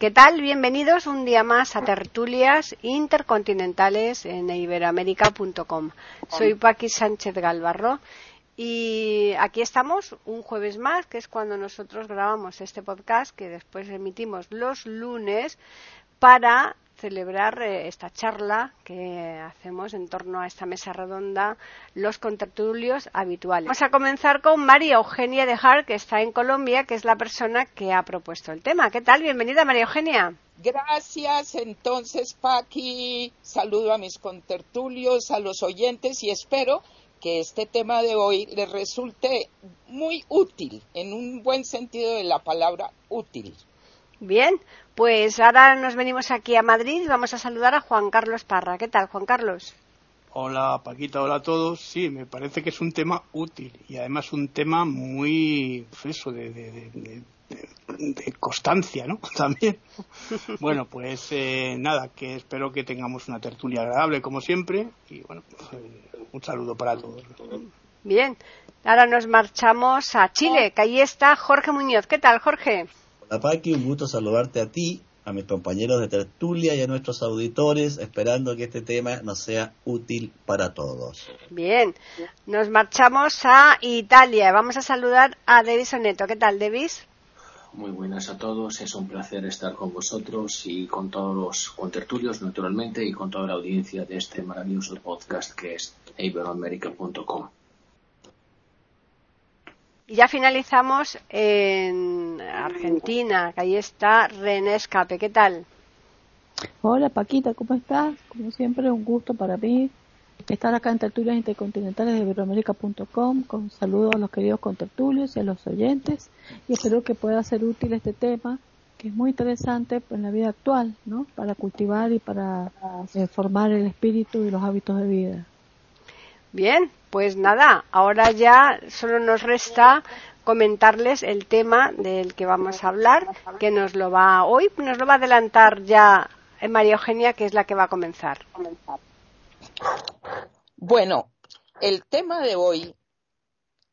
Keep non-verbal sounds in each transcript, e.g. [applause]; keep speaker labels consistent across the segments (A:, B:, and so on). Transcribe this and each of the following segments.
A: ¿Qué tal? Bienvenidos un día más a tertulias intercontinentales en iberoamérica.com. Soy Paqui Sánchez Galvarro y aquí estamos un jueves más, que es cuando nosotros grabamos este podcast que después emitimos los lunes para celebrar eh, esta charla que hacemos en torno a esta mesa redonda, los contertulios habituales. Vamos a comenzar con María Eugenia de Hart, que está en Colombia, que es la persona que ha propuesto el tema. ¿Qué tal? Bienvenida, María Eugenia.
B: Gracias, entonces, Paqui. Saludo a mis contertulios, a los oyentes y espero que este tema de hoy les resulte muy útil, en un buen sentido de la palabra útil.
A: Bien, pues ahora nos venimos aquí a Madrid y vamos a saludar a Juan Carlos Parra. ¿Qué tal, Juan Carlos?
C: Hola, Paquita, hola a todos. Sí, me parece que es un tema útil y además un tema muy, pues eso, de, de, constancia, ¿no? [laughs] También. Bueno, pues eh, nada, que espero que tengamos una tertulia agradable como siempre y bueno, pues, eh, un saludo para todos.
A: Bien, ahora nos marchamos a Chile, que ahí está Jorge Muñoz. ¿Qué tal, Jorge?
D: Paqui, un gusto saludarte a ti, a mis compañeros de tertulia y a nuestros auditores, esperando que este tema nos sea útil para todos.
A: Bien, nos marchamos a Italia. Vamos a saludar a Devis Oneto. ¿Qué tal, Devis?
E: Muy buenas a todos, es un placer estar con vosotros y con todos los contertulios, naturalmente, y con toda la audiencia de este maravilloso podcast que es iberoamerica.com.
A: Y ya finalizamos en Argentina, que ahí está René Escape. ¿Qué tal?
F: Hola Paquita, ¿cómo estás? Como siempre, un gusto para mí estar acá en Tertulias Intercontinentales de Iberoamérica.com con saludos a los queridos contertulios y a los oyentes y espero que pueda ser útil este tema que es muy interesante en la vida actual, ¿no? Para cultivar y para eh, formar el espíritu y los hábitos de vida.
A: Bien, pues nada, ahora ya solo nos resta comentarles el tema del que vamos a hablar, que nos lo va hoy, nos lo va a adelantar ya María Eugenia, que es la que va a comenzar.
B: Bueno, el tema de hoy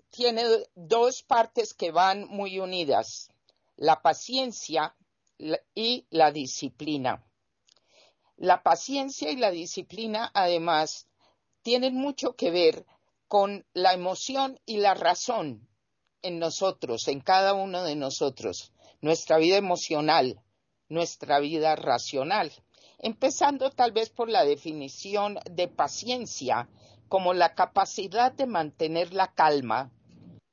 B: tiene dos partes que van muy unidas, la paciencia y la disciplina. La paciencia y la disciplina, además, tienen mucho que ver con la emoción y la razón en nosotros, en cada uno de nosotros, nuestra vida emocional, nuestra vida racional. Empezando tal vez por la definición de paciencia como la capacidad de mantener la calma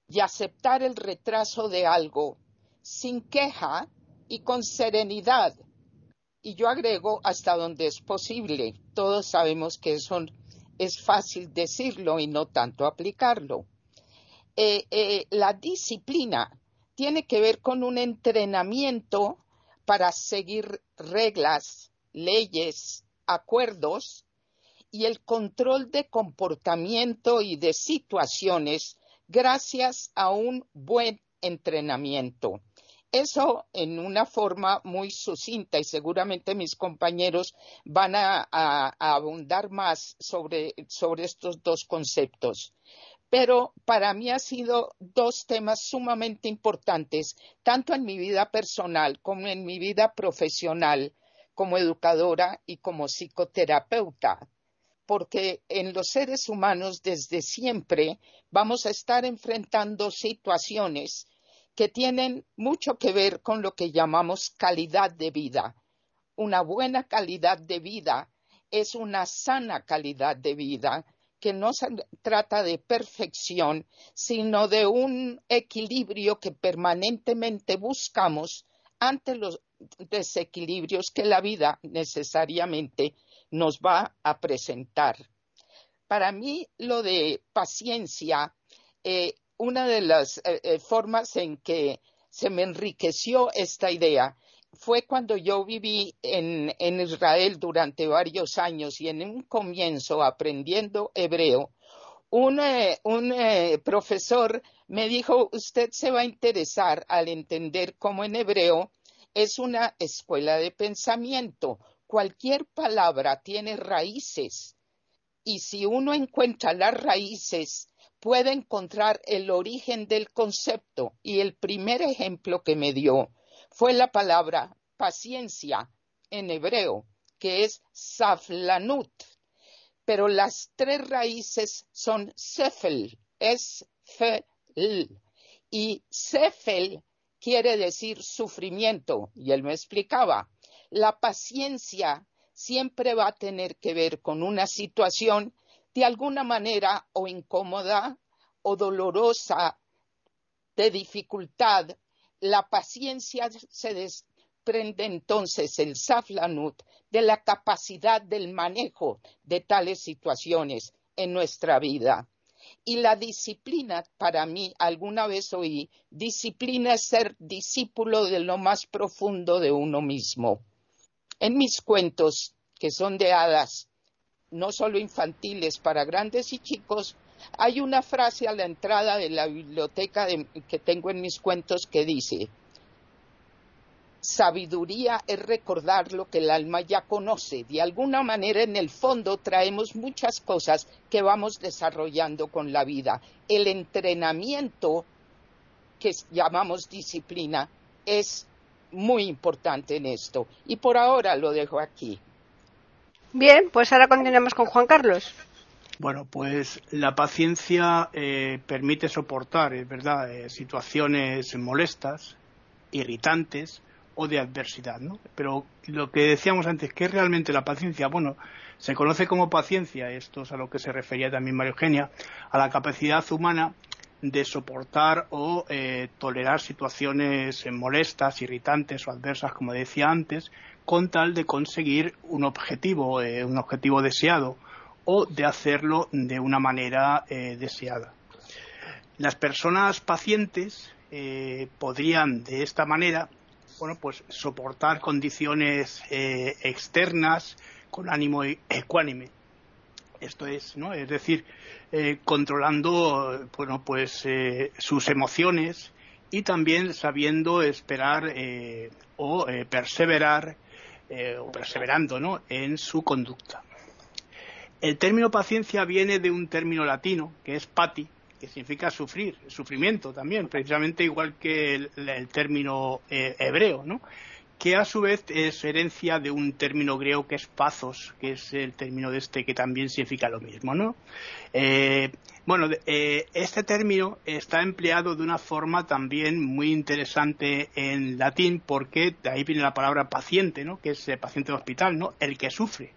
B: y aceptar el retraso de algo sin queja y con serenidad. Y yo agrego hasta donde es posible. Todos sabemos que son es fácil decirlo y no tanto aplicarlo. Eh, eh, la disciplina tiene que ver con un entrenamiento para seguir reglas, leyes, acuerdos y el control de comportamiento y de situaciones gracias a un buen entrenamiento. Eso en una forma muy sucinta y seguramente mis compañeros van a, abundar más sobre, sobre estos dos conceptos. Pero para mí han sido dos temas sumamente importantes, tanto en mi vida personal como en mi vida profesional, como educadora y como psicoterapeuta, porque en los seres humanos desde siempre vamos a estar enfrentando situaciones que tienen mucho que ver con lo que llamamos calidad de vida. Una buena calidad de vida es una sana calidad de vida que no se trata de perfección, sino de un equilibrio que permanentemente buscamos ante los desequilibrios que la vida necesariamente nos va a presentar. Para mí, lo de paciencia eh, una de las eh, eh, formas en que se me enriqueció esta idea fue cuando yo viví en, Israel durante varios años y en un comienzo aprendiendo hebreo, un, eh, profesor me dijo, usted se va a interesar al entender cómo en hebreo es una escuela de pensamiento. Cualquier palabra tiene raíces y si uno encuentra las raíces, puede encontrar el origen del concepto. Y el primer ejemplo que me dio fue la palabra paciencia en hebreo, que es saflanut. Pero las tres raíces son sefel, es fe y sefel quiere decir sufrimiento. Y él me explicaba, la paciencia siempre va a tener que ver con una situación de alguna manera o incómoda o dolorosa, de dificultad. La paciencia se desprende entonces el saflanut de la capacidad del manejo de tales situaciones en nuestra vida. Y la disciplina, para mí, alguna vez oí, disciplina es ser discípulo de lo más profundo de uno mismo. En mis cuentos, que son de hadas, no solo infantiles, para grandes y chicos, hay una frase a la entrada de la biblioteca que tengo en mis cuentos que dice, sabiduría es recordar lo que el alma ya conoce. De alguna manera, en el fondo, traemos muchas cosas que vamos desarrollando con la vida. El entrenamiento, que llamamos disciplina, es muy importante en esto. Y por ahora lo dejo aquí.
A: Bien, pues ahora continuamos con Juan Carlos.
C: Bueno, pues la paciencia eh, permite soportar, es verdad, eh, situaciones molestas, irritantes, o de adversidad, ¿no? Pero lo que decíamos antes, ¿qué es realmente la paciencia? Bueno, se conoce como paciencia, esto es a lo que se refería también María Eugenia, a la capacidad humana de soportar o eh, tolerar situaciones molestas, irritantes o adversas, como decía antes, con tal de conseguir un objetivo, eh, un objetivo deseado o de hacerlo de una manera eh, deseada. Las personas pacientes podrían de esta manera bueno, pues soportar condiciones eh, externas con ánimo e-, ecuánime. Esto es, ¿no? Es decir, eh, controlando, bueno, pues eh, sus emociones y también sabiendo esperar o perseverar o perseverando, ¿no? En su conducta. El término paciencia viene de un término latino que es pati, que significa sufrir, sufrimiento también, precisamente igual que el, término eh, hebreo, ¿no? Que a su vez es herencia de un término griego que es pazos, que es el término de este que también significa lo mismo, ¿no? Eh, bueno, eh, este término está empleado de una forma también muy interesante en latín, porque de ahí viene la palabra paciente, ¿no? Que es paciente de hospital, ¿no? El que sufre.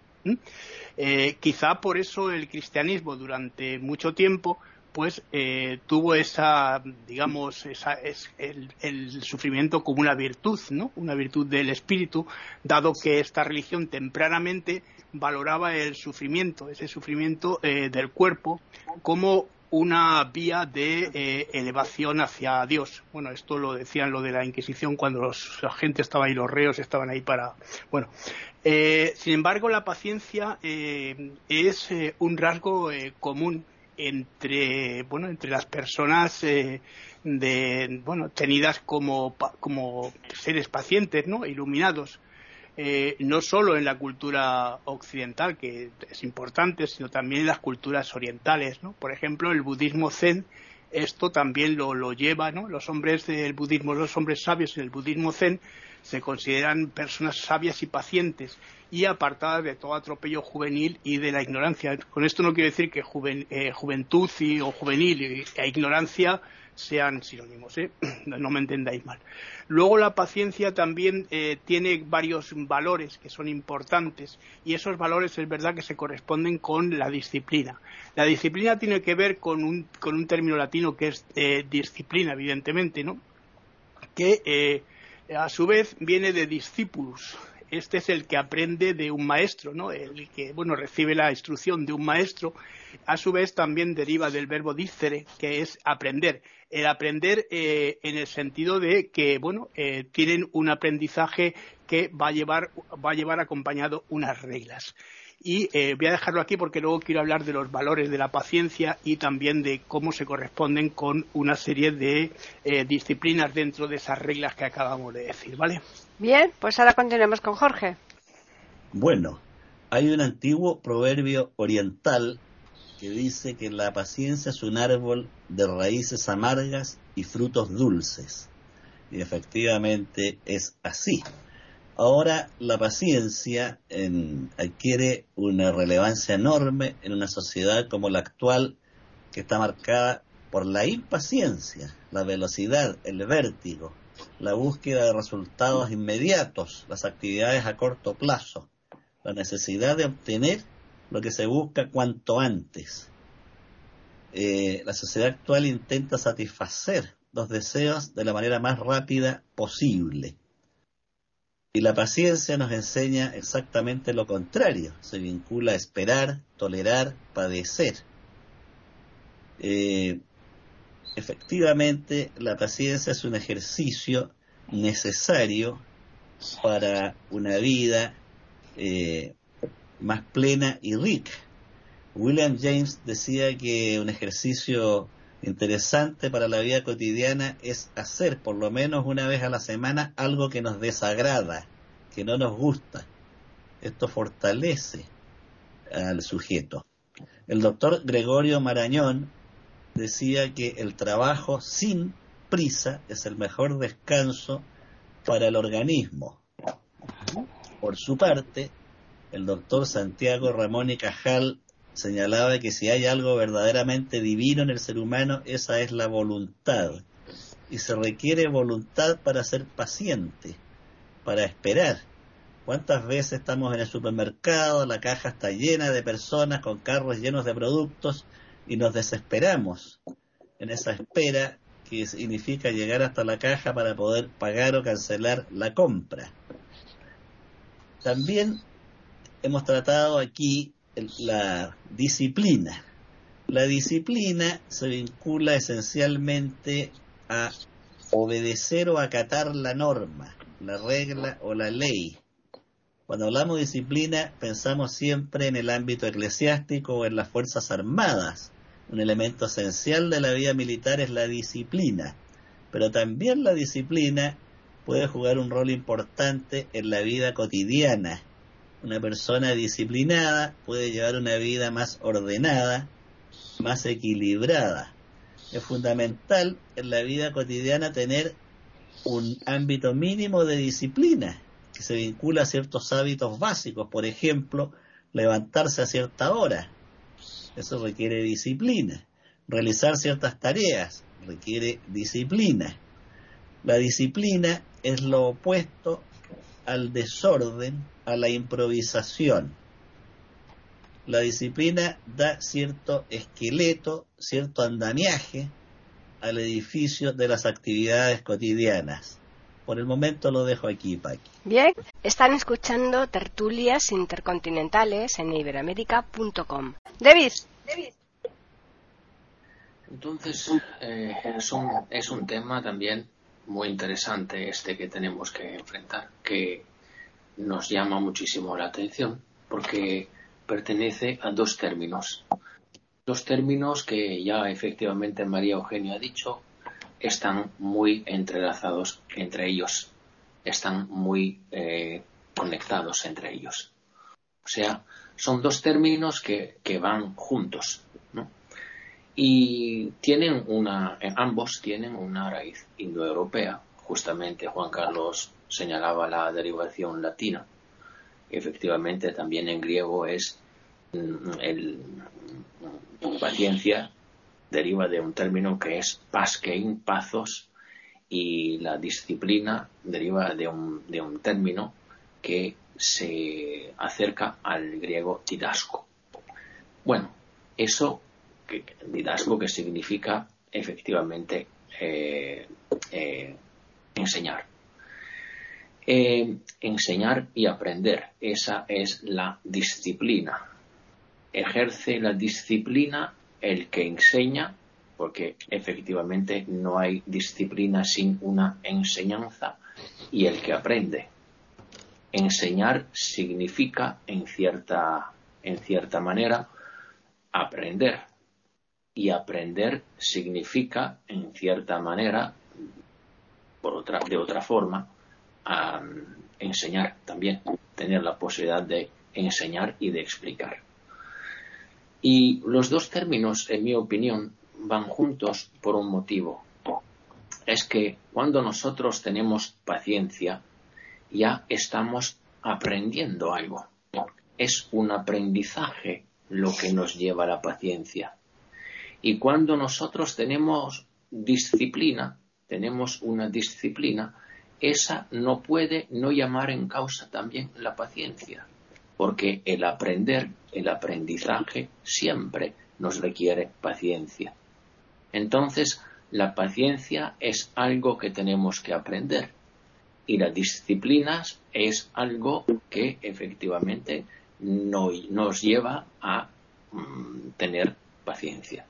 C: quizá por eso el cristianismo durante mucho tiempo pues eh, tuvo esa, digamos, esa, es el, sufrimiento como una virtud, ¿no? Una virtud del espíritu, dado que esta religión tempranamente valoraba el sufrimiento, ese sufrimiento eh, del cuerpo, como una vía de eh, elevación hacia Dios. Bueno, esto lo decían lo de la Inquisición cuando los, la gente estaba ahí, los reos estaban ahí para. Bueno, sin embargo, la paciencia es un rasgo común entre bueno entre las personas eh, de bueno tenidas como como seres pacientes no iluminados. Eh, no solo en la cultura occidental que es importante sino también en las culturas orientales no por ejemplo el budismo zen esto también lo, lo lleva no los hombres del budismo los hombres sabios en el budismo zen se consideran personas sabias y pacientes y apartadas de todo atropello juvenil y de la ignorancia. Con esto no quiero decir que eh, juventud y, o juvenil e ignorancia sean sinónimos, ¿eh? [clears throat] no me entendáis mal. Luego la paciencia también eh, tiene varios valores que son importantes y esos valores es verdad que se corresponden con la disciplina. La disciplina tiene que ver con un, con un término latino que es disciplina, evidentemente, ¿no? que a su vez viene de discípulos este es el que aprende de un maestro, ¿no? El que, bueno, recibe la instrucción de un maestro. A su vez también deriva del verbo dicere, que es aprender. El aprender eh, en el sentido de que, bueno, eh, tienen un aprendizaje que va a llevar, va a llevar acompañado unas reglas. Y eh, voy a dejarlo aquí porque luego quiero hablar de los valores de la paciencia y también de cómo se corresponden con una serie de eh, disciplinas dentro de esas reglas que acabamos de decir, ¿vale?
A: Bien, pues ahora continuemos con Jorge.
D: Bueno, hay un antiguo proverbio oriental que dice que la paciencia es un árbol de raíces amargas y frutos dulces. Y efectivamente es así. Ahora la paciencia adquiere una relevancia enorme en una sociedad como la actual que está marcada por la impaciencia, la velocidad, el vértigo, la búsqueda de resultados inmediatos, las actividades a corto plazo, la necesidad de obtener lo que se busca cuanto antes. Eh, la sociedad actual intenta satisfacer los deseos de la manera más rápida posible y la paciencia nos enseña exactamente lo contrario, se vincula a esperar, tolerar, padecer. Eh, efectivamente, la paciencia es un ejercicio necesario para una vida eh, más plena y rica. William James decía que un ejercicio interesante para la vida cotidiana es hacer por lo menos una vez a la semana algo que nos desagrada, que no nos gusta. Esto fortalece al sujeto. El doctor Gregorio Marañón decía que el trabajo sin prisa es el mejor descanso para el organismo. Por su parte, el doctor Santiago Ramón y Cajal señalaba que si hay algo verdaderamente divino en el ser humano, esa es la voluntad. Y se requiere voluntad para ser paciente, para esperar. ¿Cuántas veces estamos en el supermercado, la caja está llena de personas con carros llenos de productos y nos desesperamos en esa espera que significa llegar hasta la caja para poder pagar o cancelar la compra? También hemos tratado aquí la disciplina. La disciplina se vincula esencialmente a obedecer o acatar la norma, la regla o la ley. Cuando hablamos de disciplina pensamos siempre en el ámbito eclesiástico o en las Fuerzas Armadas. Un elemento esencial de la vida militar es la disciplina, pero también la disciplina puede jugar un rol importante en la vida cotidiana, una persona disciplinada puede llevar una vida más ordenada, más equilibrada. Es fundamental en la vida cotidiana tener un ámbito mínimo de disciplina que se vincula a ciertos hábitos básicos, por ejemplo, levantarse a cierta hora. Eso requiere disciplina. Realizar ciertas tareas requiere disciplina. La disciplina es lo opuesto al desorden a la improvisación. La disciplina da cierto esqueleto, cierto andamiaje al edificio de las actividades cotidianas. Por el momento lo dejo aquí, Paqui.
A: Bien, están escuchando tertulias intercontinentales en iberamérica.com. David.
E: Entonces, eh, es, un, es un tema también muy interesante este que tenemos que enfrentar, que nos llama muchísimo la atención porque pertenece a dos términos. Dos términos que ya efectivamente María Eugenia ha dicho están muy entrelazados entre ellos, están muy eh, conectados entre ellos. O sea, son dos términos que, que van juntos. Y tienen una, ambos tienen una raíz indoeuropea. Justamente Juan Carlos señalaba la derivación latina. Efectivamente, también en griego es mm, el, paciencia deriva de un término que es paskein, pazos, y la disciplina deriva de un, de un término que se acerca al griego didasco. Bueno, eso, que, didasco que significa efectivamente eh, eh, enseñar. Eh, enseñar y aprender, esa es la disciplina. Ejerce la disciplina el que enseña, porque efectivamente no hay disciplina sin una enseñanza, y el que aprende. Enseñar significa, en cierta, en cierta manera, aprender. Y aprender significa, en cierta manera, por otra, de otra forma, enseñar también, tener la posibilidad de enseñar y de explicar. Y los dos términos, en mi opinión, van juntos por un motivo. Es que cuando nosotros tenemos paciencia, ya estamos aprendiendo algo. Es un aprendizaje lo que nos lleva a la paciencia. Y cuando nosotros tenemos disciplina, tenemos una disciplina, esa no puede no llamar en causa también la paciencia, porque el aprender, el aprendizaje siempre nos requiere paciencia. Entonces, la paciencia es algo que tenemos que aprender y las disciplinas es algo que efectivamente nos lleva a mm, tener paciencia,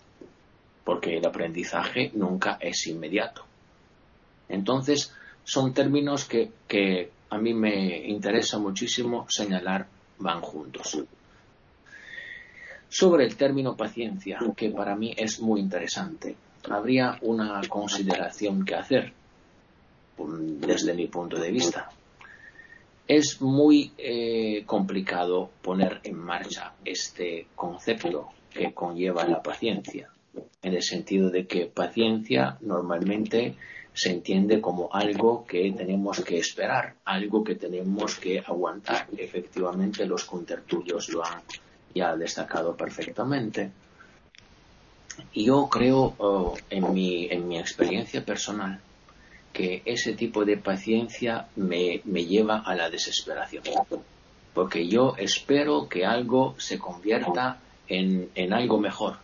E: porque el aprendizaje nunca es inmediato. Entonces, son términos que, a mí me interesa muchísimo señalar van juntos. Sobre el término paciencia, que para mí es muy interesante, habría una consideración que hacer desde mi punto de vista. Es muy eh, complicado poner en marcha este concepto que conlleva la paciencia, en el sentido de que paciencia normalmente se entiende como algo que tenemos que esperar, algo que tenemos que aguantar. Efectivamente, los contertulios lo han ya destacado perfectamente. Yo creo, oh, en, mi, en mi experiencia personal, que ese tipo de paciencia me, me lleva a la desesperación. Porque yo espero que algo se convierta en, en algo mejor.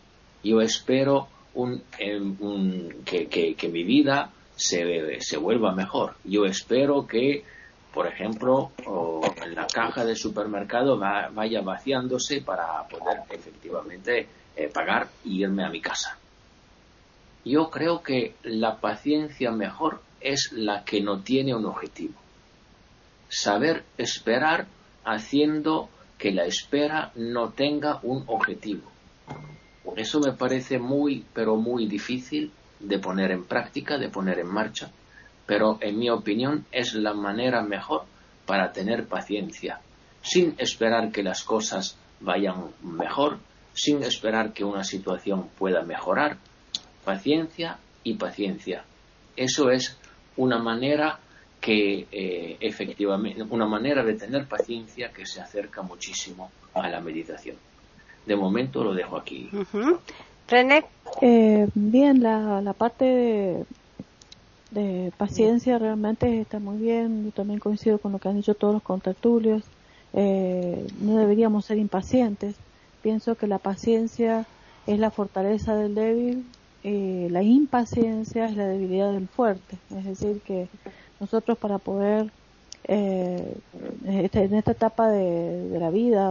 E: Yo espero un, que, mi vida se, se vuelva mejor. Yo espero que, por ejemplo, la caja del supermercado vaya vaciándose para poder efectivamente eh, pagar y irme a mi casa. Yo creo que la paciencia mejor es la que no tiene un objetivo. Saber esperar haciendo que la espera no tenga un objetivo. Eso me parece muy, pero muy difícil de poner en práctica, de poner en marcha, pero en mi opinión es la manera mejor para tener paciencia, sin esperar que las cosas vayan mejor, sin esperar que una situación pueda mejorar. Paciencia y paciencia. Eso es una manera que eh, efectivamente, una manera de tener paciencia que se acerca muchísimo a la meditación. De momento lo dejo aquí.
A: René.
F: Eh, bien, la, la parte de, paciencia realmente está muy bien. Yo también coincido con lo que han dicho todos los contertulios. Eh, no deberíamos ser impacientes. Pienso que la paciencia es la fortaleza del débil, eh, la impaciencia es la debilidad del fuerte. Es decir, que nosotros para poder eh, este, en esta etapa de, de la vida,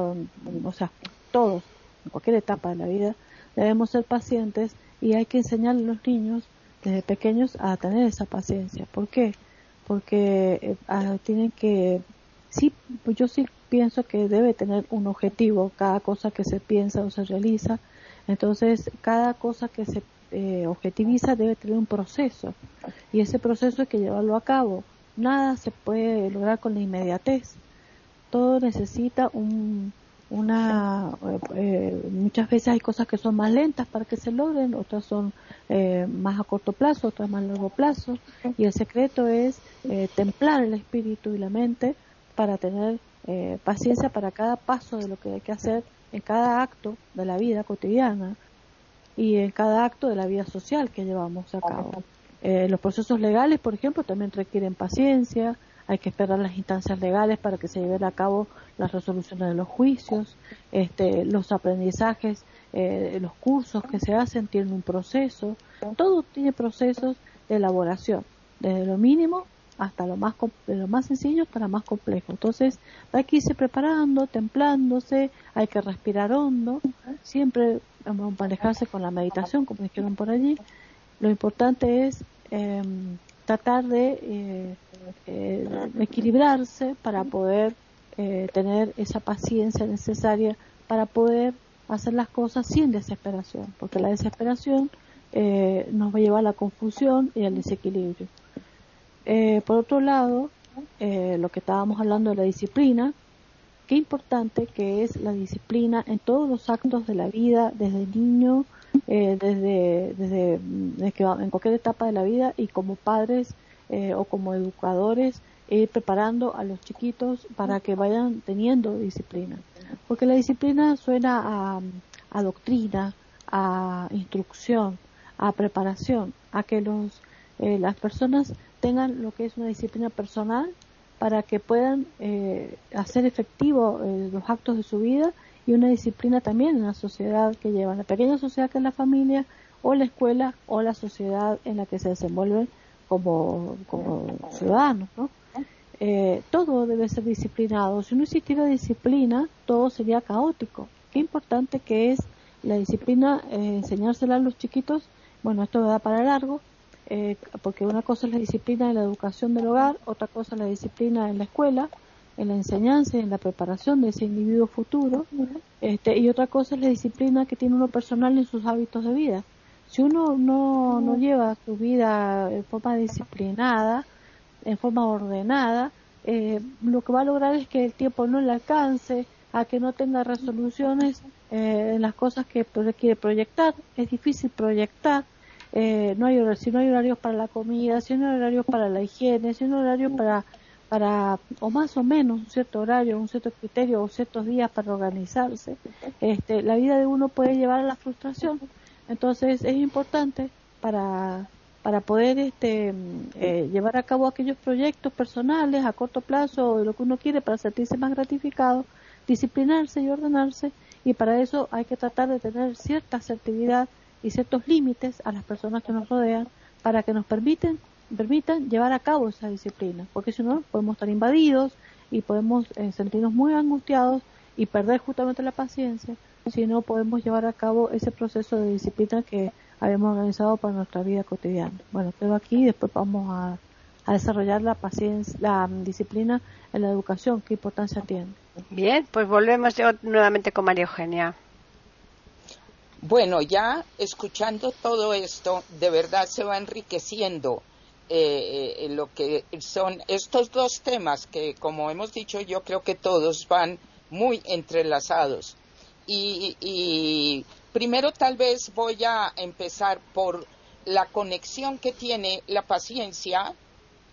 F: o sea, todos, en cualquier etapa de la vida, Debemos ser pacientes y hay que enseñar a los niños desde pequeños a tener esa paciencia. ¿Por qué? Porque eh, ah, tienen que, sí, pues yo sí pienso que debe tener un objetivo cada cosa que se piensa o se realiza. Entonces, cada cosa que se eh, objetiviza debe tener un proceso y ese proceso hay que llevarlo a cabo. Nada se puede lograr con la inmediatez. Todo necesita un, una eh, muchas veces hay cosas que son más lentas para que se logren otras son eh, más a corto plazo otras más a largo plazo. Y el secreto es eh, templar el espíritu y la mente para tener paciencia para cada paso de lo que hay que hacer en cada acto de la vida cotidiana y en cada acto de la vida social que llevamos a cabo. Los procesos legales por ejemplo también requieren paciencia hay que esperar las instancias legales para que se lleven a cabo las resoluciones de los juicios, este, los aprendizajes, eh, los cursos que se hacen tienen un proceso, todo tiene procesos de elaboración, desde lo mínimo hasta lo más de lo más sencillo hasta lo más complejo. Entonces, hay que irse preparando, templándose, hay que respirar hondo, siempre manejarse con la meditación, como dijeron por allí. Lo importante es em, tratar de eh, eh, equilibrarse para poder eh, tener esa paciencia necesaria para poder hacer las cosas sin desesperación, porque la desesperación nos va a llevar a la confusión y al desequilibrio. por otro lado, lo que estábamos hablando de la disciplina, importante que es la disciplina en todos los actos de la vida, desde niño, eh, desde, desde, en cualquier etapa de la vida y como padres eh, o como educadores, ir preparando a los chiquitos para que vayan teniendo disciplina. Porque la disciplina suena a, a doctrina, a instrucción, a preparación, a que los, eh, las personas tengan lo que es una disciplina personal para que puedan eh, hacer efectivo eh, los actos de su vida y una disciplina también en la sociedad que llevan, la pequeña sociedad que es la familia o la escuela o la sociedad en la que se desenvuelven como, ciudadanos. ¿no? Eh, todo debe ser disciplinado. Si no existiera disciplina, todo sería caótico. Qué importante que es la disciplina, enseñársela a los chiquitos. Bueno, esto da para largo, eh, porque una cosa es la disciplina en la educación del hogar, otra cosa es la disciplina en la escuela, en la enseñanza y en la preparación de ese individuo futuro, este, y otra cosa es la disciplina que tiene uno personal en sus hábitos de vida. Si uno no, no lleva su vida en forma disciplinada, en forma ordenada, eh, lo que va a lograr es que el tiempo no le alcance, a que no tenga resoluciones eh, en las cosas que quiere proyectar. Es difícil proyectar eh, no hay si no hay horarios para la comida, si no hay horarios para la higiene, si no hay horarios para, para, o más o menos un cierto horario, un cierto criterio o ciertos días para organizarse, este, la vida de uno puede llevar a la frustración. Entonces es importante para, para poder este, eh, llevar a cabo aquellos proyectos personales a corto plazo o lo que uno quiere para sentirse más gratificado, disciplinarse y ordenarse y para eso hay que tratar de tener cierta asertividad y ciertos límites a las personas que nos rodean para que nos permiten, permitan llevar a cabo esa disciplina, porque si no podemos estar invadidos y podemos eh, sentirnos muy angustiados y perder justamente la paciencia si no podemos llevar a cabo ese proceso de disciplina que habíamos organizado para nuestra vida cotidiana. Bueno, quedo aquí y después vamos a, desarrollar la paciencia, la disciplina en la educación, qué importancia tiene.
A: Bien, pues volvemos yo nuevamente con María Eugenia.
B: Bueno, ya escuchando todo esto, de verdad se va enriqueciendo eh, eh, lo que son estos dos temas que, como hemos dicho, yo creo que todos van muy entrelazados. Y, primero tal vez voy a empezar por la conexión que tiene la paciencia,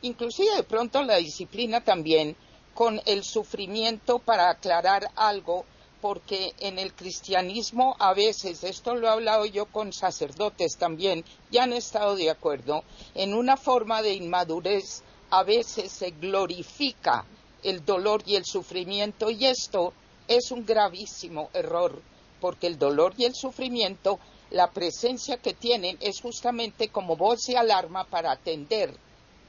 B: inclusive de pronto la disciplina también, con el sufrimiento para aclarar algo porque en el cristianismo a veces, esto lo he hablado yo con sacerdotes también, ya han estado de acuerdo, en una forma de inmadurez a veces se glorifica el dolor y el sufrimiento y esto es un gravísimo error, porque el dolor y el sufrimiento, la presencia que tienen es justamente como voz de alarma para atender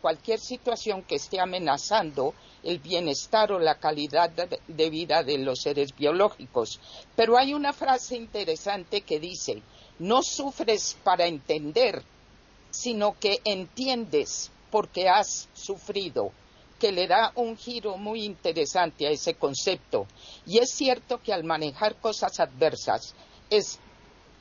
B: cualquier situación que esté amenazando el bienestar o la calidad de vida de los seres biológicos. Pero hay una frase interesante que dice, no sufres para entender, sino que entiendes porque has sufrido que le da un giro muy interesante a ese concepto. Y es cierto que al manejar cosas adversas es,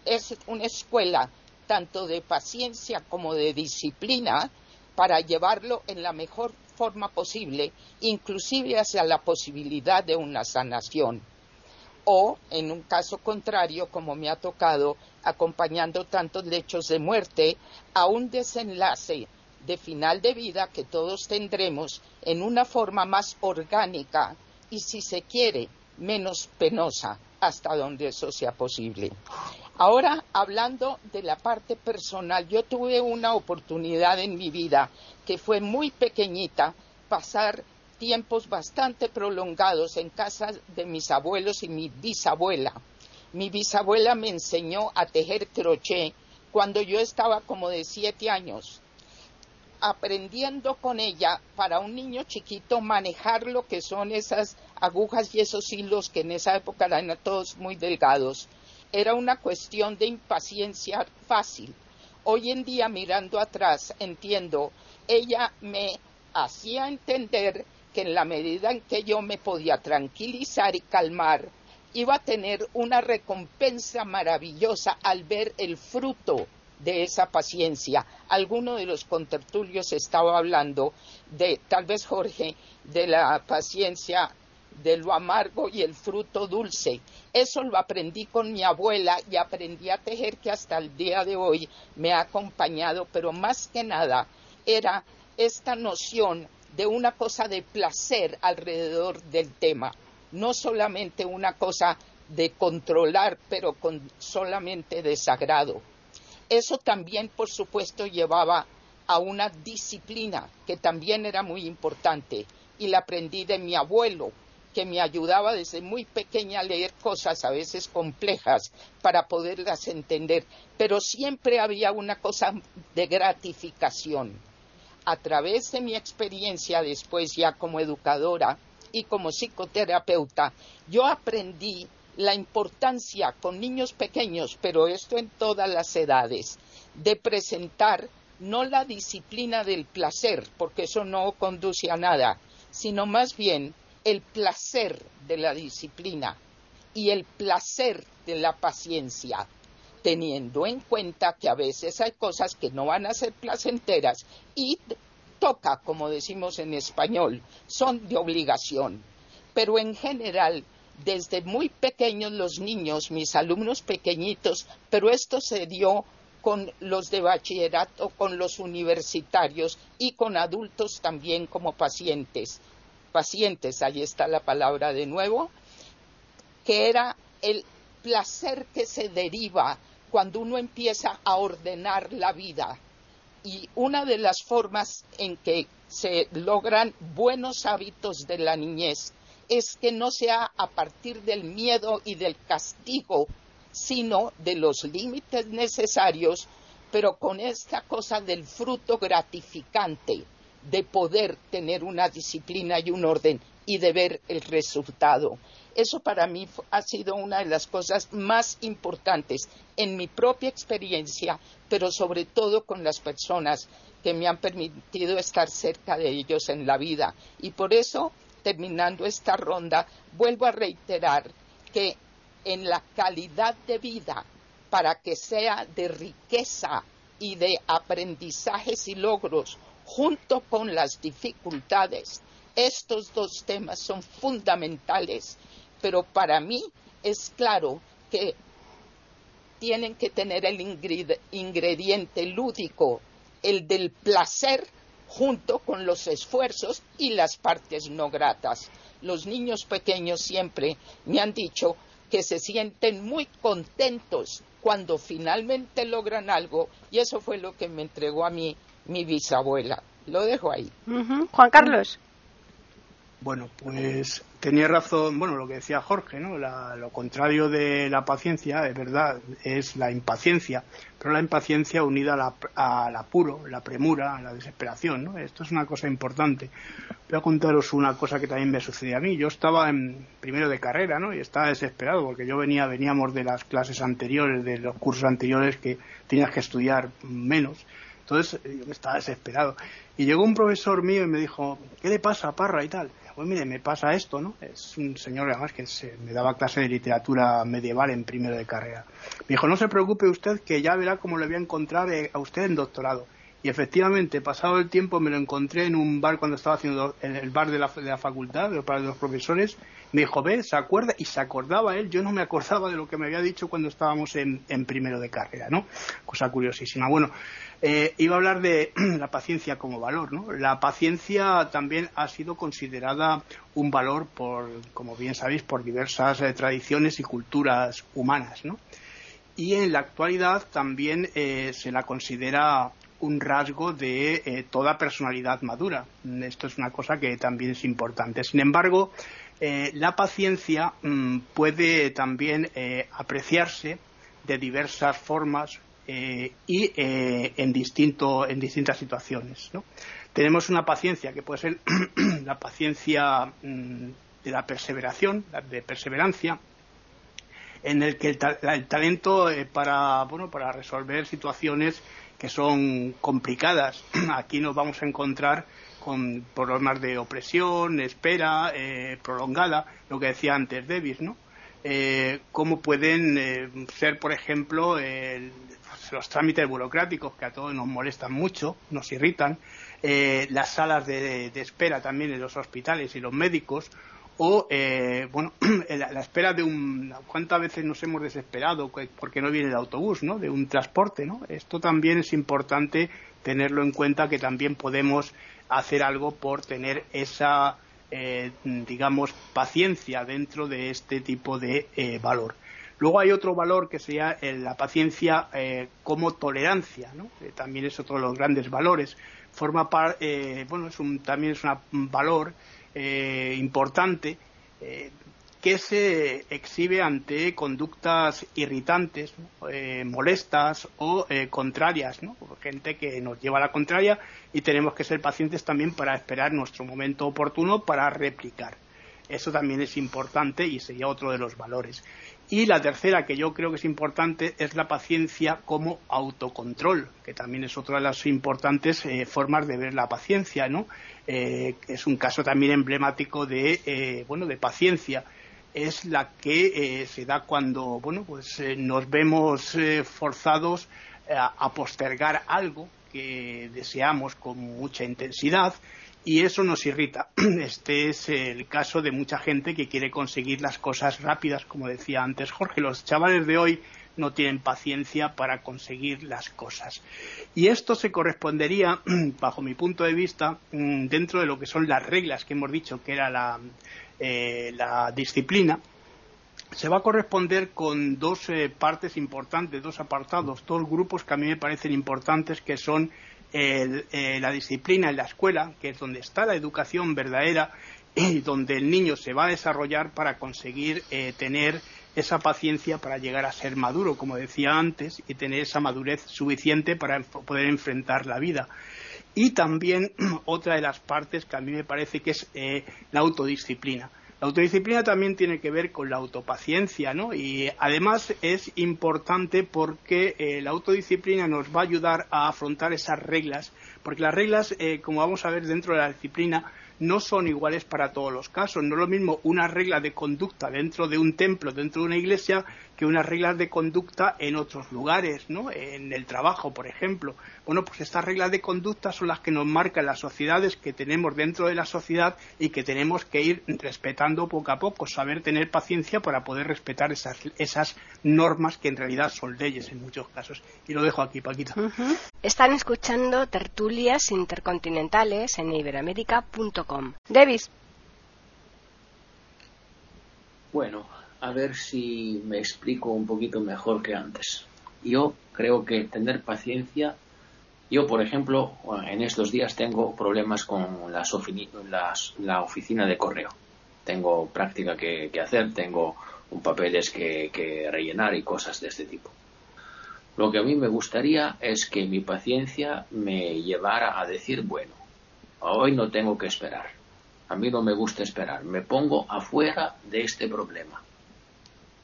B: es una escuela tanto de paciencia como de disciplina para llevarlo en la mejor forma posible, inclusive hacia la posibilidad de una sanación. O, en un caso contrario, como me ha tocado, acompañando tantos lechos de muerte, a un desenlace de final de vida que todos tendremos en una forma más orgánica y, si se quiere, menos penosa, hasta donde eso sea posible. Ahora, hablando de la parte personal, yo tuve una oportunidad en mi vida que fue muy pequeñita, pasar tiempos bastante prolongados en casa de mis abuelos y mi bisabuela. Mi bisabuela me enseñó a tejer crochet cuando yo estaba como de siete años. aprendiendo con ella para un niño chiquito manejar lo que son esas agujas y esos hilos que en esa época eran todos muy delgados. Era una cuestión de impaciencia fácil. Hoy en día, mirando atrás, entiendo, ella me hacía entender que en la medida en que yo me podía tranquilizar y calmar, iba a tener una recompensa maravillosa al ver el fruto de esa paciencia. Alguno de los contertulios estaba hablando de, tal vez Jorge, de la paciencia de lo amargo y el fruto dulce. Eso lo aprendí con mi abuela y aprendí a tejer que hasta el día de hoy me ha acompañado, pero más que nada era esta noción de una cosa de placer alrededor del tema, no solamente una cosa de controlar, pero con solamente desagrado. Eso también, por supuesto, llevaba a una disciplina que también era muy importante y la aprendí de mi abuelo, que me ayudaba desde muy pequeña a leer cosas a veces complejas para poderlas entender, pero siempre había una cosa de gratificación. A través de mi experiencia después ya como educadora y como psicoterapeuta, yo aprendí la importancia con niños pequeños, pero esto en todas las edades, de presentar no la disciplina del placer, porque eso no conduce a nada, sino más bien el placer de la disciplina y el placer de la paciencia teniendo en cuenta que a veces hay cosas que no van a ser placenteras y toca, como decimos en español, son de obligación. Pero en general, desde muy pequeños los niños, mis alumnos pequeñitos, pero esto se dio con los de bachillerato, con los universitarios y con adultos también como pacientes. Pacientes, ahí está la palabra de nuevo, que era el placer que se deriva cuando uno empieza a ordenar la vida. Y una de las formas en que se logran buenos hábitos de la niñez es que no sea a partir del miedo y del castigo, sino de los límites necesarios, pero con esta cosa del fruto gratificante de poder tener una disciplina y un orden y de ver el resultado. Eso para mí ha sido una de las cosas más importantes en mi propia experiencia, pero sobre todo con las personas que me han permitido estar cerca de ellos en la vida. Y por eso, terminando esta ronda, vuelvo a reiterar que en la calidad de vida, para que sea de riqueza y de aprendizajes y logros, junto con las dificultades, estos dos temas son fundamentales pero para mí es claro que tienen que tener el ingrediente lúdico, el del placer, junto con los esfuerzos y las partes no gratas. Los niños pequeños siempre me han dicho que se sienten muy contentos cuando finalmente logran algo y eso fue lo que me entregó a mí mi bisabuela. Lo dejo ahí.
A: Juan Carlos.
C: Bueno, pues tenía razón, bueno, lo que decía Jorge, ¿no? lo contrario de la paciencia, es verdad, es la impaciencia, pero la impaciencia unida al apuro, la premura, la desesperación, ¿no? Esto es una cosa importante. Voy a contaros una cosa que también me sucedió a mí. Yo estaba en primero de carrera, ¿no? Y estaba desesperado porque yo venía, veníamos de las clases anteriores, de los cursos anteriores que tenías que estudiar menos. Entonces yo estaba desesperado. Y llegó un profesor mío y me dijo, ¿qué le pasa, Parra y tal? pues mire, me pasa esto, ¿no? Es un señor además que se, me daba clase de literatura medieval en primero de carrera. Me dijo, no se preocupe usted que ya verá cómo le voy a encontrar eh, a usted en doctorado. Y efectivamente, pasado el tiempo, me lo encontré en un bar cuando estaba haciendo en el bar de la, de la facultad, de los profesores. Me dijo, ve, se acuerda, y se acordaba él. Yo no me acordaba de lo que me había dicho cuando estábamos en, en primero de carrera, ¿no? Cosa curiosísima. Bueno, eh, iba a hablar de [clears throat] la paciencia como valor. La paciencia también ha sido considerada un valor, por, como bien sabéis, por diversas eh, tradiciones y culturas humanas. Y en la actualidad también eh, se la considera un rasgo de toda personalidad madura. Esto es una cosa que también es importante. Sin embargo, la paciencia mm, puede también apreciarse de diversas formas y en, distinto, en distintas situaciones. Tenemos una paciencia que puede ser [clears throat] la paciencia mm, de la perseveración, de perseverancia, en el que el, talento para, bueno, para resolver situaciones que son complicadas. [clears throat] Aquí nos vamos a encontrar con problemas de opresión, espera eh, prolongada, lo que decía antes Davis, ¿no? Eh, cómo pueden eh, ser, por ejemplo, los trámites burocráticos que a todos nos molestan mucho, nos irritan, las salas de, espera también en los hospitales y los médicos, o bueno [clears throat] la, la, espera de un cuántas veces nos hemos desesperado porque no viene el autobús no de un transporte no esto también es importante tenerlo en cuenta que también podemos hacer algo por tener esa, eh, digamos, paciencia dentro de este tipo de eh, valor. Luego hay otro valor que sería eh, la paciencia como tolerancia, ¿no? también es otro de los grandes valores. Forma bueno, es un, también es un valor importante que se exhibe ante conductas irritantes, eh, molestas o eh, contrarias, ¿no? gente que nos lleva a la contraria y tenemos que ser pacientes también para esperar nuestro momento oportuno para replicar. Eso también es importante y sería otro de los valores. Y la tercera, que yo creo que es importante, es la paciencia como autocontrol, que también es otra de las importantes eh, formas de ver la paciencia, ¿no? es un caso también emblemático de, bueno, de paciencia es la que eh, se da cuando bueno pues eh, nos vemos eh, forzados a postergar algo que deseamos con mucha intensidad y eso nos irrita. [clears throat] Este es el caso de mucha gente que quiere conseguir las cosas rápidas, como decía antes Jorge. Los chavales de hoy no tienen paciencia para conseguir las cosas. Y esto se correspondería, [clears throat] bajo mi punto de vista, mm, dentro de lo que son las reglas que hemos dicho que era la, eh, la disciplina, se va a corresponder con dos eh, partes importantes, dos apartados, dos grupos que a mí me parecen importantes, que son eh, la disciplina en la escuela, que es donde está la educación verdadera y donde el niño se va a desarrollar para conseguir tener esa paciencia para llegar a ser maduro, como decía antes, y tener esa madurez suficiente para poder enfrentar la vida. Y también [clears throat] otra de las partes que a mí me parece que es eh, la autodisciplina. La autodisciplina también tiene que ver con la autopaciencia, ¿no? Y además es importante porque eh, la autodisciplina nos va a ayudar a afrontar esas reglas, porque las reglas, eh, como vamos a ver dentro de la disciplina, no son iguales para todos los casos. No es lo mismo una regla de conducta dentro de un templo, dentro de una iglesia, que unas reglas de conducta en otros lugares, ¿no? En el trabajo, por ejemplo. Bueno, pues estas reglas de conducta son las que nos marcan las sociedades que tenemos dentro de la sociedad y que tenemos que ir respetando poco a poco, saber tener paciencia para poder respetar esas, esas normas que en realidad son leyes en muchos casos. Y lo dejo aquí, Paquita.
A: Están escuchando tertulias intercontinentales en iberamérica.com. Davis.
E: Bueno, a ver si me explico un poquito mejor que antes. Yo creo que tener paciencia, yo por ejemplo, en estos días tengo problemas con las, la oficina de correo. Tengo práctica que, hacer, tengo un papeles que, que rellenar y cosas de este tipo. Lo que a mí me gustaría es que mi paciencia me llevara a decir, bueno, hoy no tengo que esperar. A mí no me gusta esperar. Me pongo afuera de este problema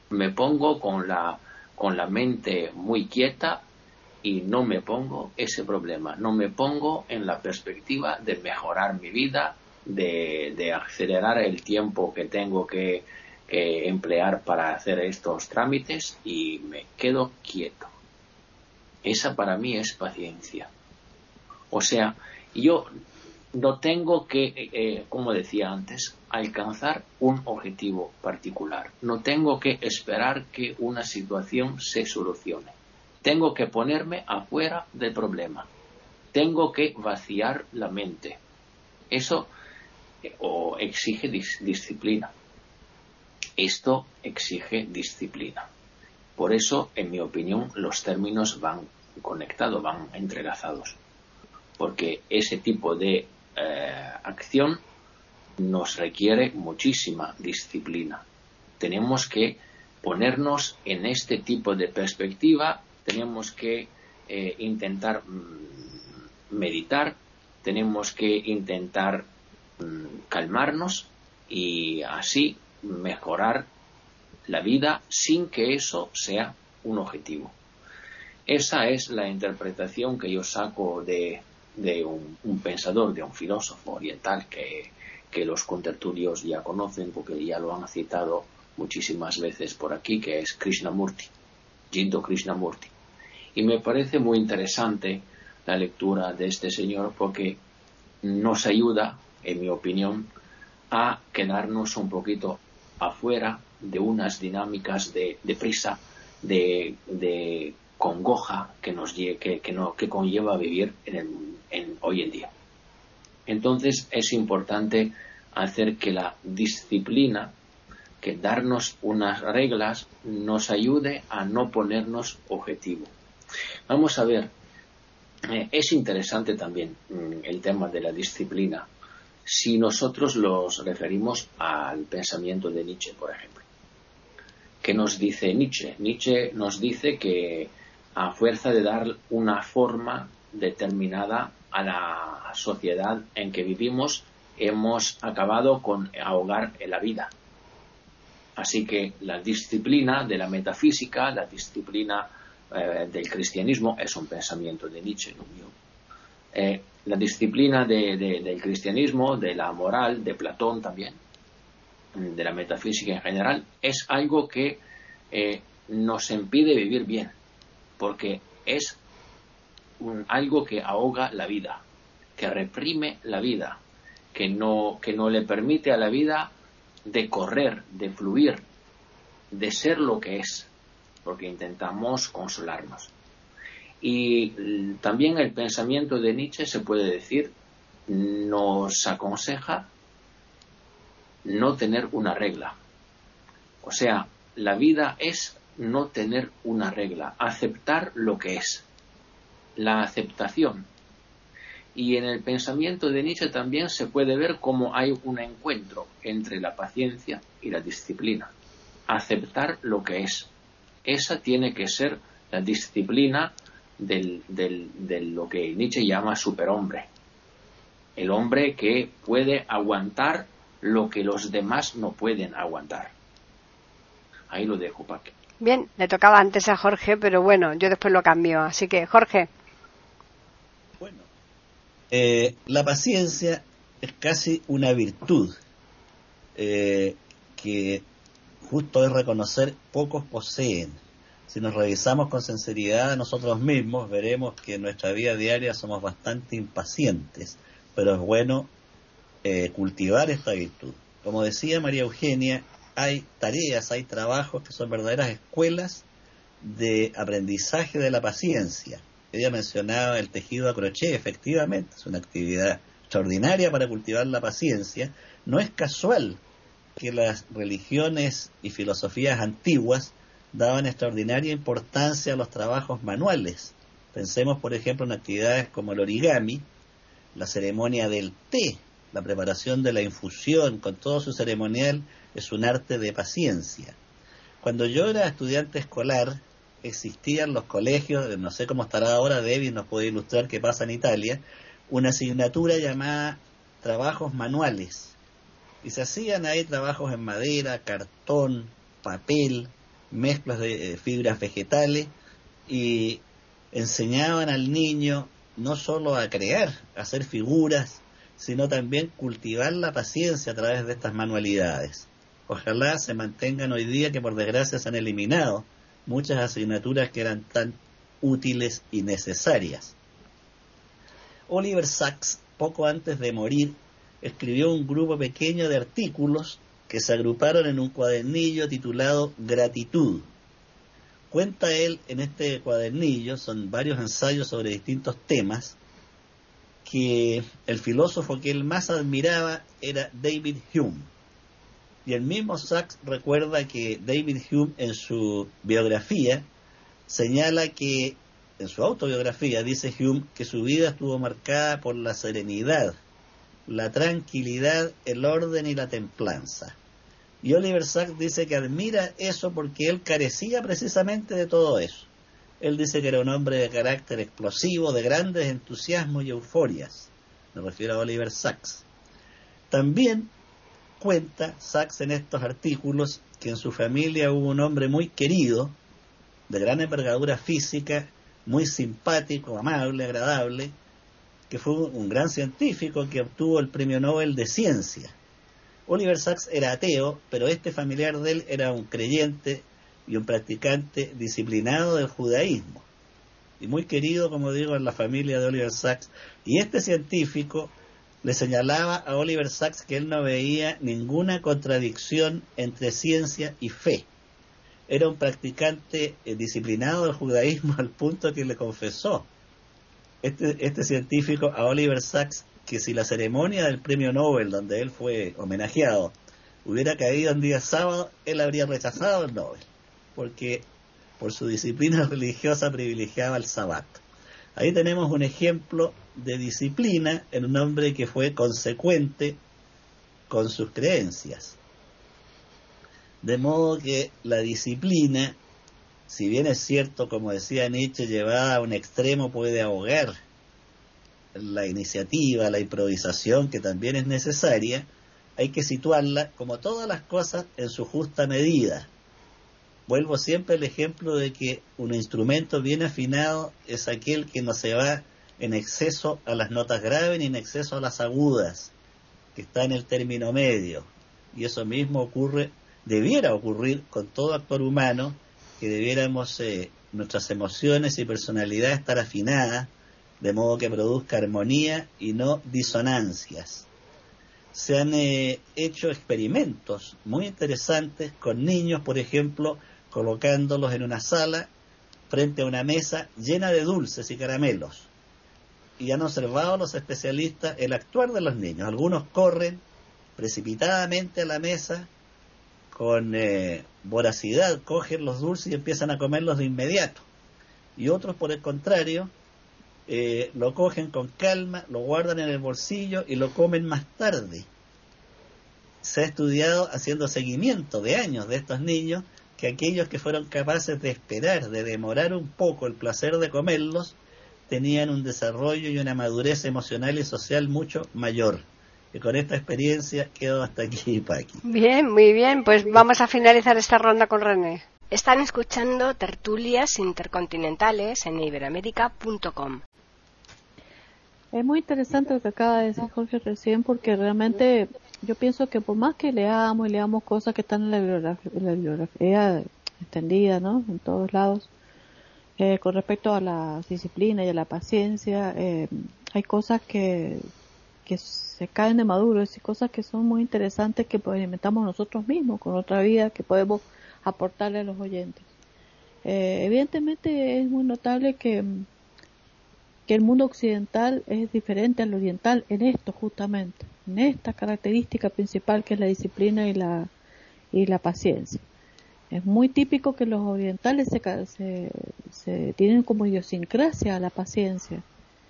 E: me pongo con la, con la mente muy quieta y no me pongo ese problema, no me pongo en la perspectiva de mejorar mi vida, de, de acelerar el tiempo que tengo que, que emplear para hacer estos trámites y me quedo quieto. Esa para mí es paciencia. O sea, yo no tengo que, eh, como decía antes, alcanzar un objetivo particular. No tengo que esperar que una situación se solucione. Tengo que ponerme afuera del problema. Tengo que vaciar la mente. Eso eh, o exige disciplina. Esto exige disciplina. Por eso, en mi opinión, los términos van conectados, van entrelazados. Porque ese tipo de eh, acción nos requiere muchísima disciplina. Tenemos que ponernos en este tipo de perspectiva, tenemos que eh, intentar mm, meditar, tenemos que intentar mm, calmarnos y así mejorar la vida sin que eso sea un objetivo. Esa es la interpretación que yo saco de, un, pensador, de un filósofo oriental que, que los contertulios ya conocen porque ya lo han citado muchísimas veces por aquí, que es Krishnamurti, Jinto Krishnamurti. Y me parece muy interesante la lectura de este señor porque nos ayuda, en mi opinión, a quedarnos un poquito afuera de unas dinámicas de, prisa, de, de, congoja que nos que, que, que conlleva vivir en, en hoy en día. Entonces es importante hacer que la disciplina que darnos unas reglas nos ayude a no ponernos objetivo. Vamos a ver, eh, es interesante también mm, el tema de la disciplina si nosotros los referimos al pensamiento de Nietzsche, por ejemplo. ¿Qué nos dice Nietzsche? Nietzsche nos dice que a fuerza de dar una forma determinada a la sociedad en que vivimos, hemos acabado con ahogar la vida. Así que la disciplina de la metafísica, la disciplina eh, del cristianismo es un pensamiento de Nietzsche, no mío. Eh, la disciplina del cristianismo, de la moral, de Platón también, de la metafísica en general, es algo que eh, nos impide vivir bien, porque es algo que ahoga la vida, que reprime la vida, que no, que no le permite a la vida de correr, de fluir, de ser lo que es, porque intentamos consolarnos. Y también el pensamiento de Nietzsche se puede decir nos aconseja no tener una regla. O sea, la vida es no tener una regla, aceptar lo que es. La aceptación y en el pensamiento de Nietzsche también se puede ver cómo hay un encuentro entre la paciencia y la disciplina. Aceptar lo que es. Esa tiene que ser la disciplina del, de lo que Nietzsche llama superhombre. El hombre que puede aguantar lo que los demás no pueden aguantar. Ahí lo dejo, Paque.
A: Bien, le tocaba antes a Jorge, pero bueno, yo después lo cambio. Así que, Jorge.
D: Eh, la paciencia es casi una virtud eh, que justo es reconocer pocos poseen. Si nos revisamos con sinceridad a nosotros mismos, veremos que en nuestra vida diaria somos bastante impacientes, pero es bueno eh, cultivar esta virtud. Como decía María Eugenia, hay tareas, hay trabajos que son verdaderas escuelas de aprendizaje de la paciencia. Ella mencionaba el tejido a crochet, efectivamente, es una actividad extraordinaria para cultivar la paciencia. No es casual que las religiones y filosofías antiguas daban extraordinaria importancia a los trabajos manuales. Pensemos, por ejemplo, en actividades como el origami, la ceremonia del té, la preparación de la infusión, con todo su ceremonial, es un arte de paciencia. Cuando yo era estudiante escolar, existían los colegios, no sé cómo estará ahora, David nos puede ilustrar qué pasa en Italia, una asignatura llamada trabajos manuales. Y se hacían ahí trabajos en madera, cartón, papel, mezclas de eh, fibras vegetales y enseñaban al niño no solo a crear, a hacer figuras, sino también cultivar la paciencia a través de estas manualidades. Ojalá se mantengan hoy día que por desgracia se han eliminado muchas asignaturas que eran tan útiles y necesarias. Oliver Sacks, poco antes de morir, escribió un grupo pequeño de artículos que se agruparon en un cuadernillo titulado Gratitud. Cuenta él en este cuadernillo, son varios ensayos sobre distintos temas, que el filósofo que él más admiraba era David Hume y el mismo Sachs recuerda que David Hume en su biografía señala que, en su autobiografía, dice Hume que su vida estuvo marcada por la serenidad, la tranquilidad, el orden y la templanza. Y Oliver Sacks dice que admira eso porque él carecía precisamente de todo eso. Él dice que era un hombre de carácter explosivo, de grandes entusiasmos y euforias. Me refiero a Oliver Sacks. También cuenta Sachs en estos artículos que en su familia hubo un hombre muy querido, de gran envergadura física, muy simpático, amable, agradable, que fue un gran científico que obtuvo el premio Nobel de Ciencia. Oliver Sacks era ateo, pero este familiar de él era un creyente y un practicante disciplinado del judaísmo. Y muy querido, como digo, en la familia de Oliver Sacks. Y este científico le señalaba a Oliver Sacks que él no veía ninguna contradicción entre ciencia y fe. Era un practicante eh, disciplinado del judaísmo [laughs] al punto que le confesó este, este científico a Oliver Sacks que si la ceremonia del premio Nobel, donde él fue homenajeado, hubiera caído un día sábado, él habría rechazado el Nobel, porque por su disciplina [laughs] religiosa privilegiaba el sabbat. Ahí tenemos un ejemplo de disciplina en un hombre que fue consecuente con sus creencias. De modo que la disciplina, si bien es cierto, como decía Nietzsche, llevada a un extremo puede ahogar la iniciativa, la improvisación, que también es necesaria, hay que situarla, como todas las cosas, en su justa medida vuelvo siempre al ejemplo de que un instrumento bien afinado es aquel que no se va en exceso a las notas graves ni en exceso a las agudas, que está en el término medio. Y eso mismo ocurre, debiera ocurrir con todo actor humano, que debiéramos eh, nuestras emociones y personalidad estar afinadas, de modo que produzca armonía y no disonancias. Se han eh, hecho experimentos muy interesantes con niños, por ejemplo, colocándolos en una sala frente a una mesa llena de dulces y caramelos. Y han observado los especialistas el actuar de los niños. Algunos corren precipitadamente a la mesa con eh, voracidad, cogen los dulces y empiezan a comerlos de inmediato. Y otros, por el contrario, eh, lo cogen con calma, lo guardan en el bolsillo y lo comen más tarde. Se ha estudiado haciendo seguimiento de años de estos niños que aquellos que fueron capaces de esperar, de demorar un poco el placer de comerlos, tenían un desarrollo y una madurez emocional y social mucho mayor. Y con esta experiencia quedo hasta aquí, [laughs] Paqui.
A: Bien, muy bien. Pues vamos a finalizar esta ronda con René. Están escuchando tertulias intercontinentales en iberamérica.com.
F: Es muy interesante lo que acaba de decir Jorge recién porque realmente yo pienso que por más que leamos y leamos cosas que están en la bibliografía, extendida, ¿no? En todos lados, eh, con respecto a la disciplina y a la paciencia, eh, hay cosas que, que se caen de maduro, y cosas que son muy interesantes que pues, inventamos nosotros mismos con otra vida que podemos aportarle a los oyentes. Eh, evidentemente es muy notable que que el mundo occidental es diferente al oriental en esto justamente, en esta característica principal que es la disciplina y la, y la paciencia. Es muy típico que los orientales se, se, tienen como idiosincrasia a la paciencia.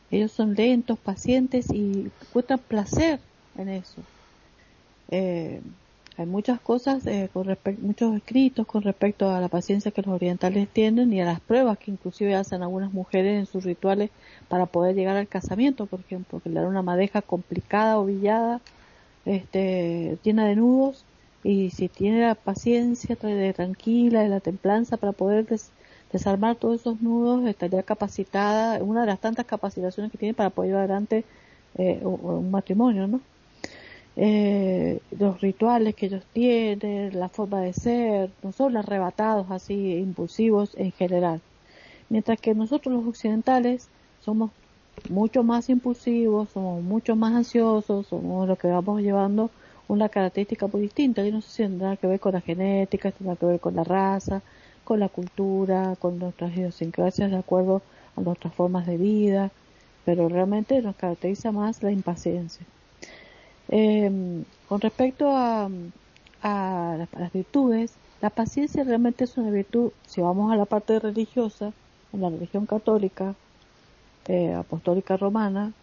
F: Ellos son lentos, pacientes y encuentran placer en eso. Eh, hay muchas cosas, eh, con muchos escritos con respecto a la paciencia que los orientales tienen y a las pruebas que inclusive hacen algunas mujeres en sus rituales para poder llegar al casamiento, por ejemplo, que le dan una madeja complicada, ovillada, este, llena de nudos, y si tiene la paciencia tranquila, de la templanza para poder desarmar todos esos nudos, estaría capacitada, una de las tantas capacitaciones que tiene para poder llevar adelante eh, un matrimonio, ¿no? eh, los rituales que ellos tienen, la forma de ser, no son arrebatados así, impulsivos en general. Mientras que nosotros los occidentales somos mucho más impulsivos, somos mucho más ansiosos, somos los que vamos llevando una característica muy distinta. Yo no sé si tendrá que ver con la genética, tendrá que ver con la raza, con la cultura, con nuestras idiosincrasias de acuerdo a nuestras formas de vida, pero realmente nos caracteriza más la impaciencia. Eh, con respecto a, a, las virtudes, la paciencia realmente es una virtud, si vamos a la parte religiosa, en la religión católica, eh, apostólica romana,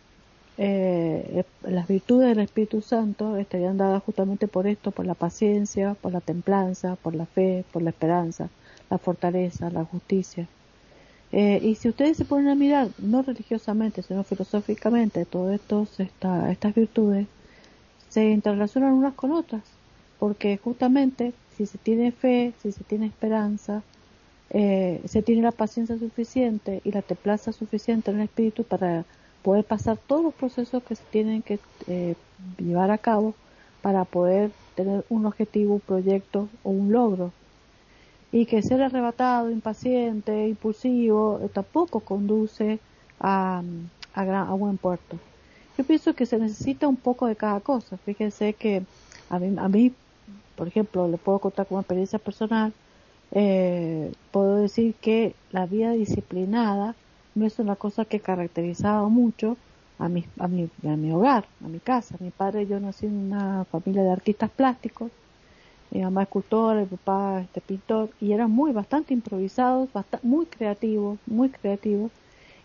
F: eh, las virtudes del Espíritu Santo estarían dadas justamente por esto, por la paciencia, por la templanza, por la fe, por la esperanza, la fortaleza, la justicia. Eh, y si ustedes se ponen a mirar, no religiosamente, sino filosóficamente, todas esta, estas virtudes se interrelacionan unas con otras, porque justamente si se tiene fe, si se tiene esperanza, eh, se tiene la paciencia suficiente y la templaza suficiente en el espíritu para poder pasar todos los procesos que se tienen que eh, llevar a cabo para poder tener un objetivo, un proyecto o un logro y que ser arrebatado, impaciente, impulsivo, eh, tampoco conduce a, a, buen puerto. Yo pienso que se necesita un poco de cada cosa. Fíjense que a mí, a mí por ejemplo, le puedo contar como experiencia personal, eh, puedo decir que la vida disciplinada no es una cosa que caracterizaba mucho a mi, a mi, a mi hogar, a mi casa. Mi padre y yo nací en una familia de artistas plásticos mi mamá escultora, mi papá este pintor, y eran muy, bastante improvisados, muy creativos, muy creativos.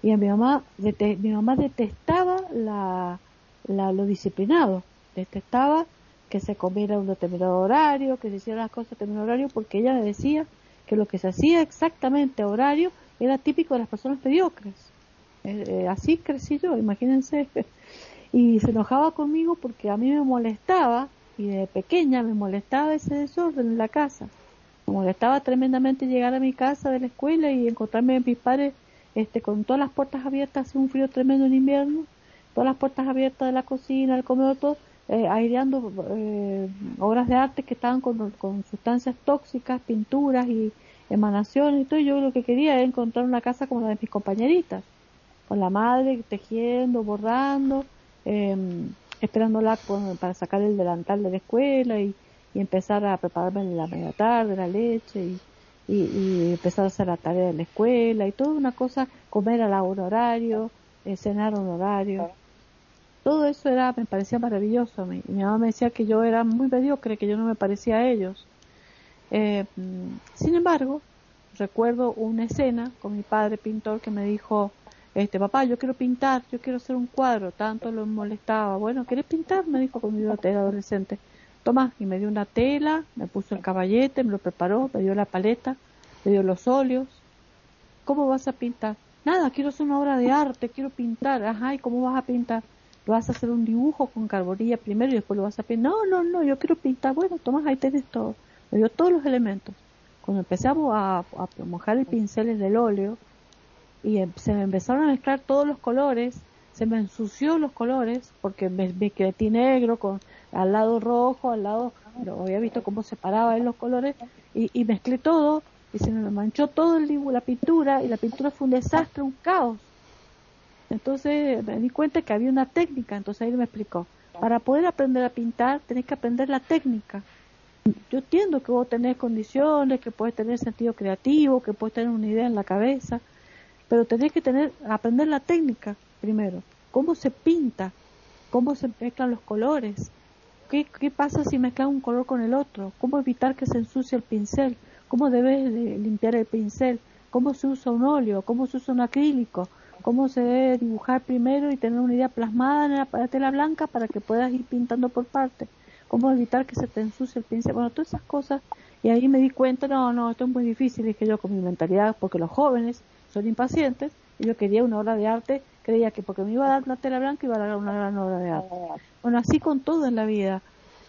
F: Y a mi mamá, mi mamá detestaba la, lo disciplinado, detestaba que se comiera un determinado horario, que se hicieran las cosas a determinado horario, porque ella decía que lo que se hacía exactamente a horario era típico de las personas mediocres. Eh, eh, así crecí yo, imagínense. [laughs] Y se enojaba conmigo porque a mí me molestaba y de pequeña me molestaba ese desorden en la casa. Me molestaba tremendamente llegar a mi casa de la escuela y encontrarme a mis padres este, con todas las puertas abiertas, hace un frío tremendo en invierno, todas las puertas abiertas de la cocina, del comedor, todo, eh, aireando obras de arte que estaban con, con, sustancias tóxicas, pinturas y emanaciones y todo. yo lo que quería era encontrar una casa como la de mis compañeritas, con la madre tejiendo, borrando. Eh, esperándola para sacar el delantal de la escuela y, empezar a prepararme la media tarde, la leche y, empezar a hacer la tarea de la escuela y toda una cosa, comer a la un horario, eh, cenar a un horario. Todo eso era, me parecía maravilloso. Mi, mi mamá me decía que yo era muy mediocre, que yo no me parecía a ellos. Eh, sin embargo, recuerdo una escena con mi padre pintor que me dijo, este papá yo quiero pintar yo quiero hacer un cuadro tanto lo molestaba bueno quieres pintar me dijo conmigo era adolescente toma y me dio una tela me puso el caballete me lo preparó me dio la paleta me dio los óleos. Cómo vas a pintar nada quiero hacer una obra de arte quiero pintar ajá y cómo vas a pintar vas a hacer un dibujo con carbonilla primero y después lo vas a pintar no no no yo quiero pintar bueno toma ahí tenés todo me dio todos los elementos cuando empezamos a, mojar el pincel en el óleo y em, se me empezaron a mezclar todos los colores, se me ensució los colores porque me, me quedé negro con al lado rojo, al lado, había visto cómo separaba en los colores y, y, mezclé todo y se me manchó todo el dibujo, la pintura y la pintura fue un desastre, un caos. Entonces me di cuenta que había una técnica, entonces ahí me explicó, para poder aprender a pintar tenés que aprender la técnica. Yo entiendo que vos tenés condiciones, que puedes tener sentido creativo, que puedes tener una idea en la cabeza, pero tenés que tener, aprender la técnica primero, cómo se pinta, cómo se mezclan los colores, qué, pasa si mezclas un color con el otro, cómo evitar que se ensucie el pincel, cómo debes de limpiar el pincel, cómo se usa un óleo, cómo se usa un acrílico, cómo se debe dibujar primero y tener una idea plasmada en la tela blanca para que puedas ir pintando por parte, cómo evitar que se te ensucie el pincel, bueno, todas esas cosas, y ahí me di cuenta, no, no, esto es muy difícil, dije yo con mi mentalidad, porque los jóvenes son impacientes y yo quería una obra de arte, creía que porque me iba a dar la tela blanca iba a dar una gran obra de arte. Bueno, así con todo en la vida.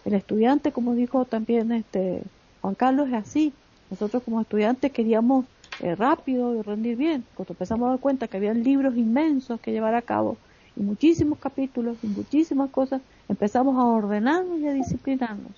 F: El estudiante, como dijo también este Juan Carlos, es así. Nosotros como estudiantes queríamos eh, rápido y rendir bien. Cuando empezamos a dar cuenta que había libros inmensos que llevar a cabo muchísimos capítulos y muchísimas cosas, empezamos a ordenarnos y a disciplinarnos.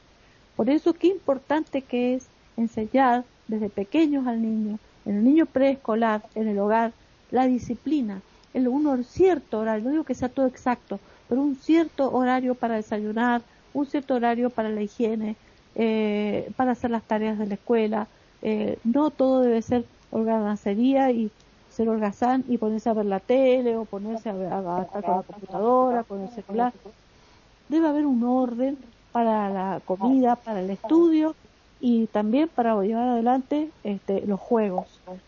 F: Por eso qué importante que es enseñar desde pequeños al niño en el niño preescolar, en el hogar, la disciplina, el un cierto horario, no digo que sea todo exacto, pero un cierto horario para desayunar, un cierto horario para la higiene, eh, para hacer las tareas de la escuela. Eh, no todo debe ser holgazanería y ser holgazán y ponerse a ver la tele o ponerse a, ver, a, estar con la computadora, con el celular. Debe haber un orden para la comida, para el estudio y también para llevar adelante este, los juegos.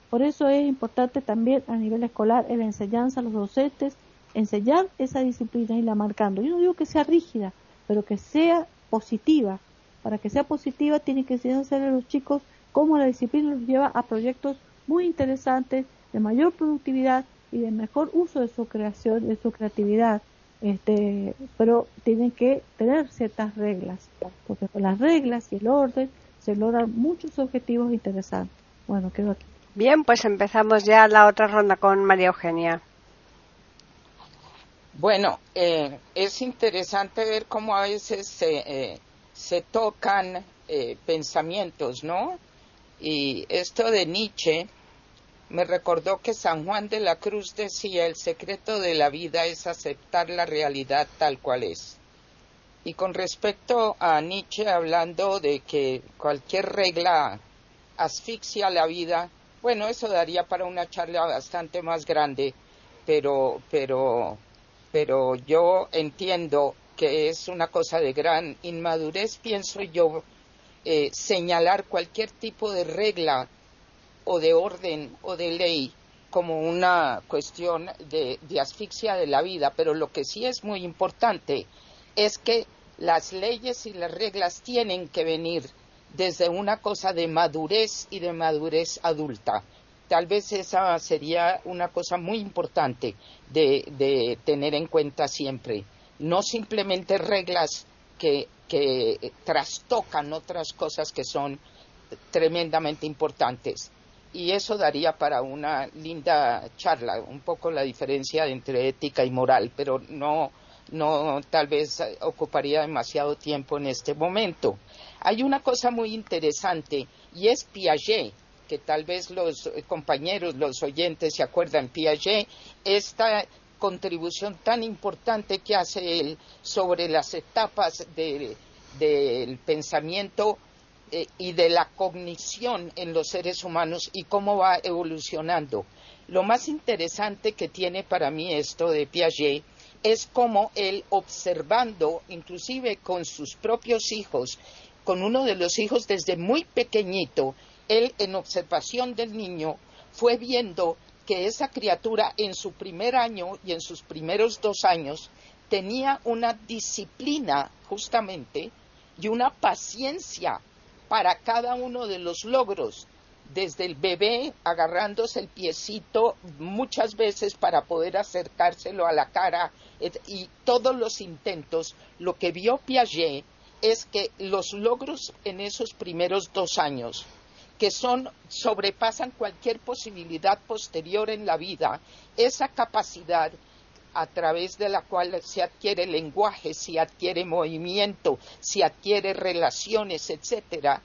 F: Por eso es importante también a nivel escolar en la enseñanza a los docentes enseñar esa disciplina y la marcando. Yo no digo que sea rígida, pero que sea positiva. Para que sea positiva tiene que enseñarse a los chicos cómo la disciplina los lleva a proyectos muy interesantes de mayor productividad y de mejor uso de su creación, de su creatividad. Este, pero tienen que tener ciertas reglas, porque con las reglas y el orden se logran muchos objetivos interesantes. Bueno, quedo aquí.
A: Bien, pues empezamos ya la otra ronda con María Eugenia.
B: Bueno, eh, es interesante ver cómo a veces se, eh, se tocan eh, pensamientos, ¿no? Y esto de Nietzsche me recordó que San Juan de la Cruz decía, el secreto de la vida es aceptar la realidad tal cual es. Y con respecto a Nietzsche hablando de que cualquier regla asfixia la vida, bueno, eso daría para una charla bastante más grande, pero, pero pero yo entiendo que es una cosa de gran inmadurez, pienso yo, eh, señalar cualquier tipo de regla o de orden o de ley como una cuestión de, asfixia de la vida, pero lo que sí es muy importante es que las leyes y las reglas tienen que venir desde una cosa de madurez y de madurez adulta. Tal vez esa sería una cosa muy importante de, tener en cuenta siempre. No simplemente reglas que trastocan otras cosas que son tremendamente importantes. Y eso daría para una linda charla, un poco la diferencia entre ética y moral, pero no, no tal vez ocuparía demasiado tiempo en este momento. Hay una cosa muy interesante y es Piaget que tal vez los compañeros, los oyentes se acuerdan, Piaget, esta contribución tan importante que hace él sobre las etapas del pensamiento eh, y de la cognición en los seres humanos y cómo va evolucionando. Lo más interesante que tiene para mí esto de Piaget es cómo él observando, inclusive con sus propios hijos, con uno de los hijos desde muy pequeñito, él en observación del niño fue viendo que esa criatura en su primer año y en sus primeros dos años tenía una disciplina justamente y una paciencia para cada uno de los logros, desde el bebé agarrándose el piecito muchas veces para poder acercárselo a la cara y todos los intentos, lo que vio Piaget es que los logros en esos primeros dos años que son sobrepasan cualquier posibilidad posterior en la vida, esa capacidad a través de la cual se adquiere lenguaje, se adquiere movimiento, se adquiere relaciones, etcétera,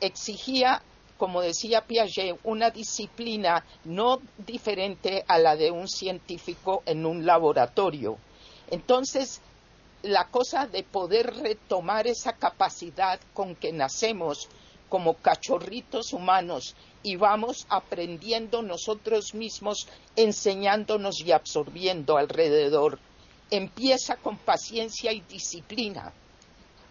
B: exigía, como decía Piaget, una disciplina no diferente a la de un científico en un laboratorio. Entonces, la cosa de poder retomar esa capacidad con que nacemos como cachorritos humanos y vamos aprendiendo nosotros mismos, enseñándonos y absorbiendo alrededor. Empieza con paciencia y disciplina.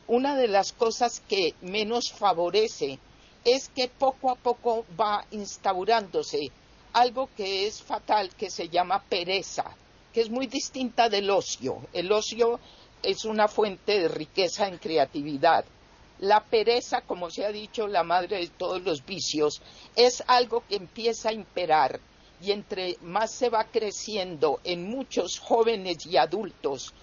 B: Una de las cosas que menos favorece es que poco a poco va instaurándose algo que es fatal, que se llama pereza, que es muy distinta del ocio. El ocio es una fuente de riqueza en creatividad la pereza, como se ha dicho, la madre de todos los vicios, es algo que empieza a imperar y entre más se va creciendo en muchos jóvenes y adultos,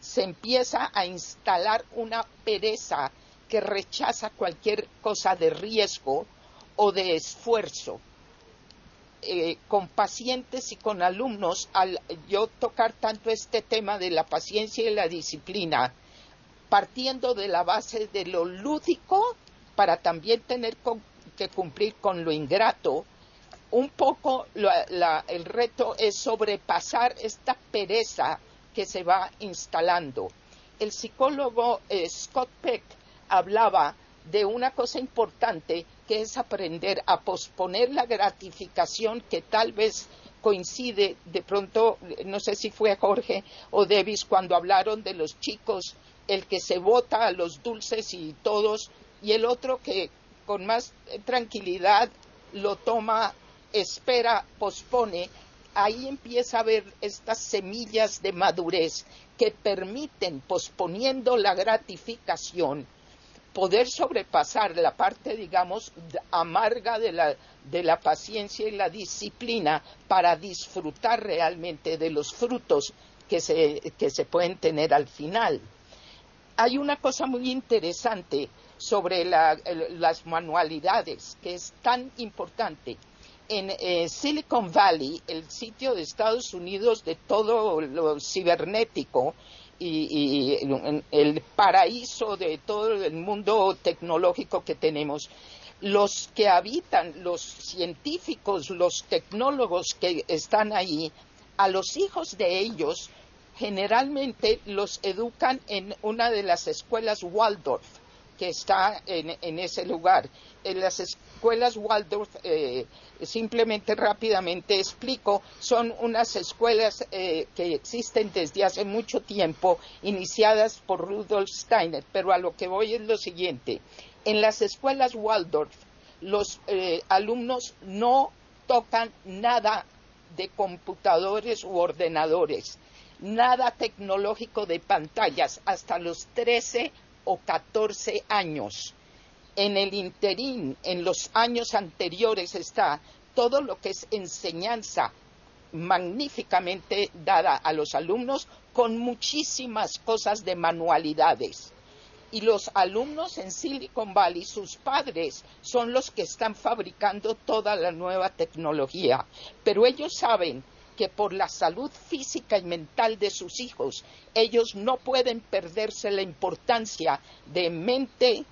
B: se empieza a instalar una pereza que rechaza cualquier cosa de riesgo o de esfuerzo. Eh, con pacientes y con alumnos, al yo tocar tanto este tema de la paciencia y la disciplina, partiendo de la base de lo lúdico para también tener que cumplir con lo ingrato, un poco el reto es sobrepasar esta pereza que se va instalando. El psicólogo eh, Scott Peck hablaba de una cosa importante que es aprender a posponer la gratificación que tal vez coincide de pronto, no sé si fue Jorge o Davis cuando hablaron de los chicos el que se vota a los dulces y todos, y el otro que con más tranquilidad lo toma, espera, pospone, ahí empieza a haber estas semillas de madurez que permiten, posponiendo la gratificación, poder sobrepasar la parte, digamos, amarga de la, de la paciencia y la disciplina para disfrutar realmente de los frutos que se, que se pueden tener al final. Hay una cosa muy interesante sobre las manualidades que es tan importante. En eh, Silicon Valley, el sitio de Estados Unidos de todo lo cibernético, y, el paraíso de todo el mundo tecnológico que tenemos. Los que habitan, los científicos, los tecnólogos que están ahí, a los hijos de ellos generalmente los educan en una de las escuelas Waldorf que está en, ese lugar. En las escuelas Waldorf, eh, simplemente rápidamente explico, son unas escuelas eh, que existen desde hace mucho tiempo, iniciadas por Rudolf Steiner, pero a lo que voy es lo siguiente. En las escuelas Waldorf, los eh, alumnos no tocan nada de computadores u ordenadores, nada tecnológico de pantallas hasta los 13 o 14 años. En el interín, en los años anteriores está todo lo que es enseñanza magníficamente dada a los alumnos con muchísimas cosas de manualidades. Y los alumnos en Silicon Valley, sus padres, son los que están fabricando toda la nueva tecnología. Pero ellos saben que por la salud física y mental de sus hijos, ellos no pueden perderse la importancia de mente,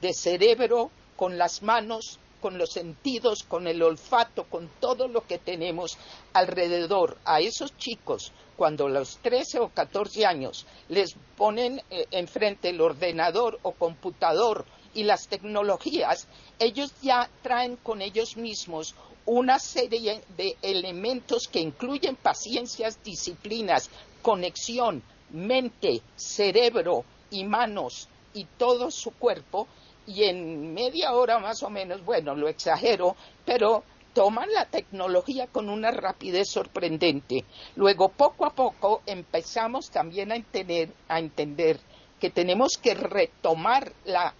B: de cerebro, con las manos, con los sentidos, con el olfato, con todo lo que tenemos alrededor. A esos chicos, cuando a los 13 o 14 años les ponen eh, enfrente el ordenador o computador y las tecnologías, ellos ya traen con ellos mismos una serie de elementos que incluyen paciencias, disciplinas, conexión, mente, cerebro y manos y todo su cuerpo y en media hora más o menos, bueno, lo exagero, pero toman la tecnología con una rapidez sorprendente. Luego, poco a poco, empezamos también a entender, a entender que tenemos que retomar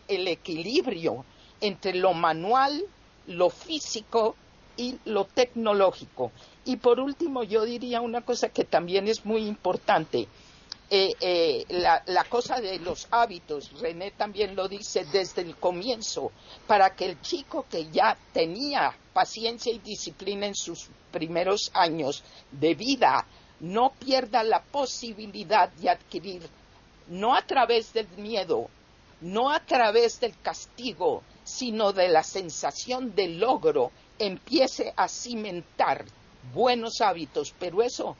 B: el equilibrio entre lo manual, lo físico y lo tecnológico. Y por último, yo diría una cosa que también es muy importante. Eh, eh, la, la, cosa de los hábitos, René también lo dice desde el comienzo, para que el chico que ya tenía paciencia y disciplina en sus primeros años de vida no pierda la posibilidad de adquirir, no a través del miedo, no a través del castigo, sino de la sensación de logro empiece a cimentar buenos hábitos, pero eso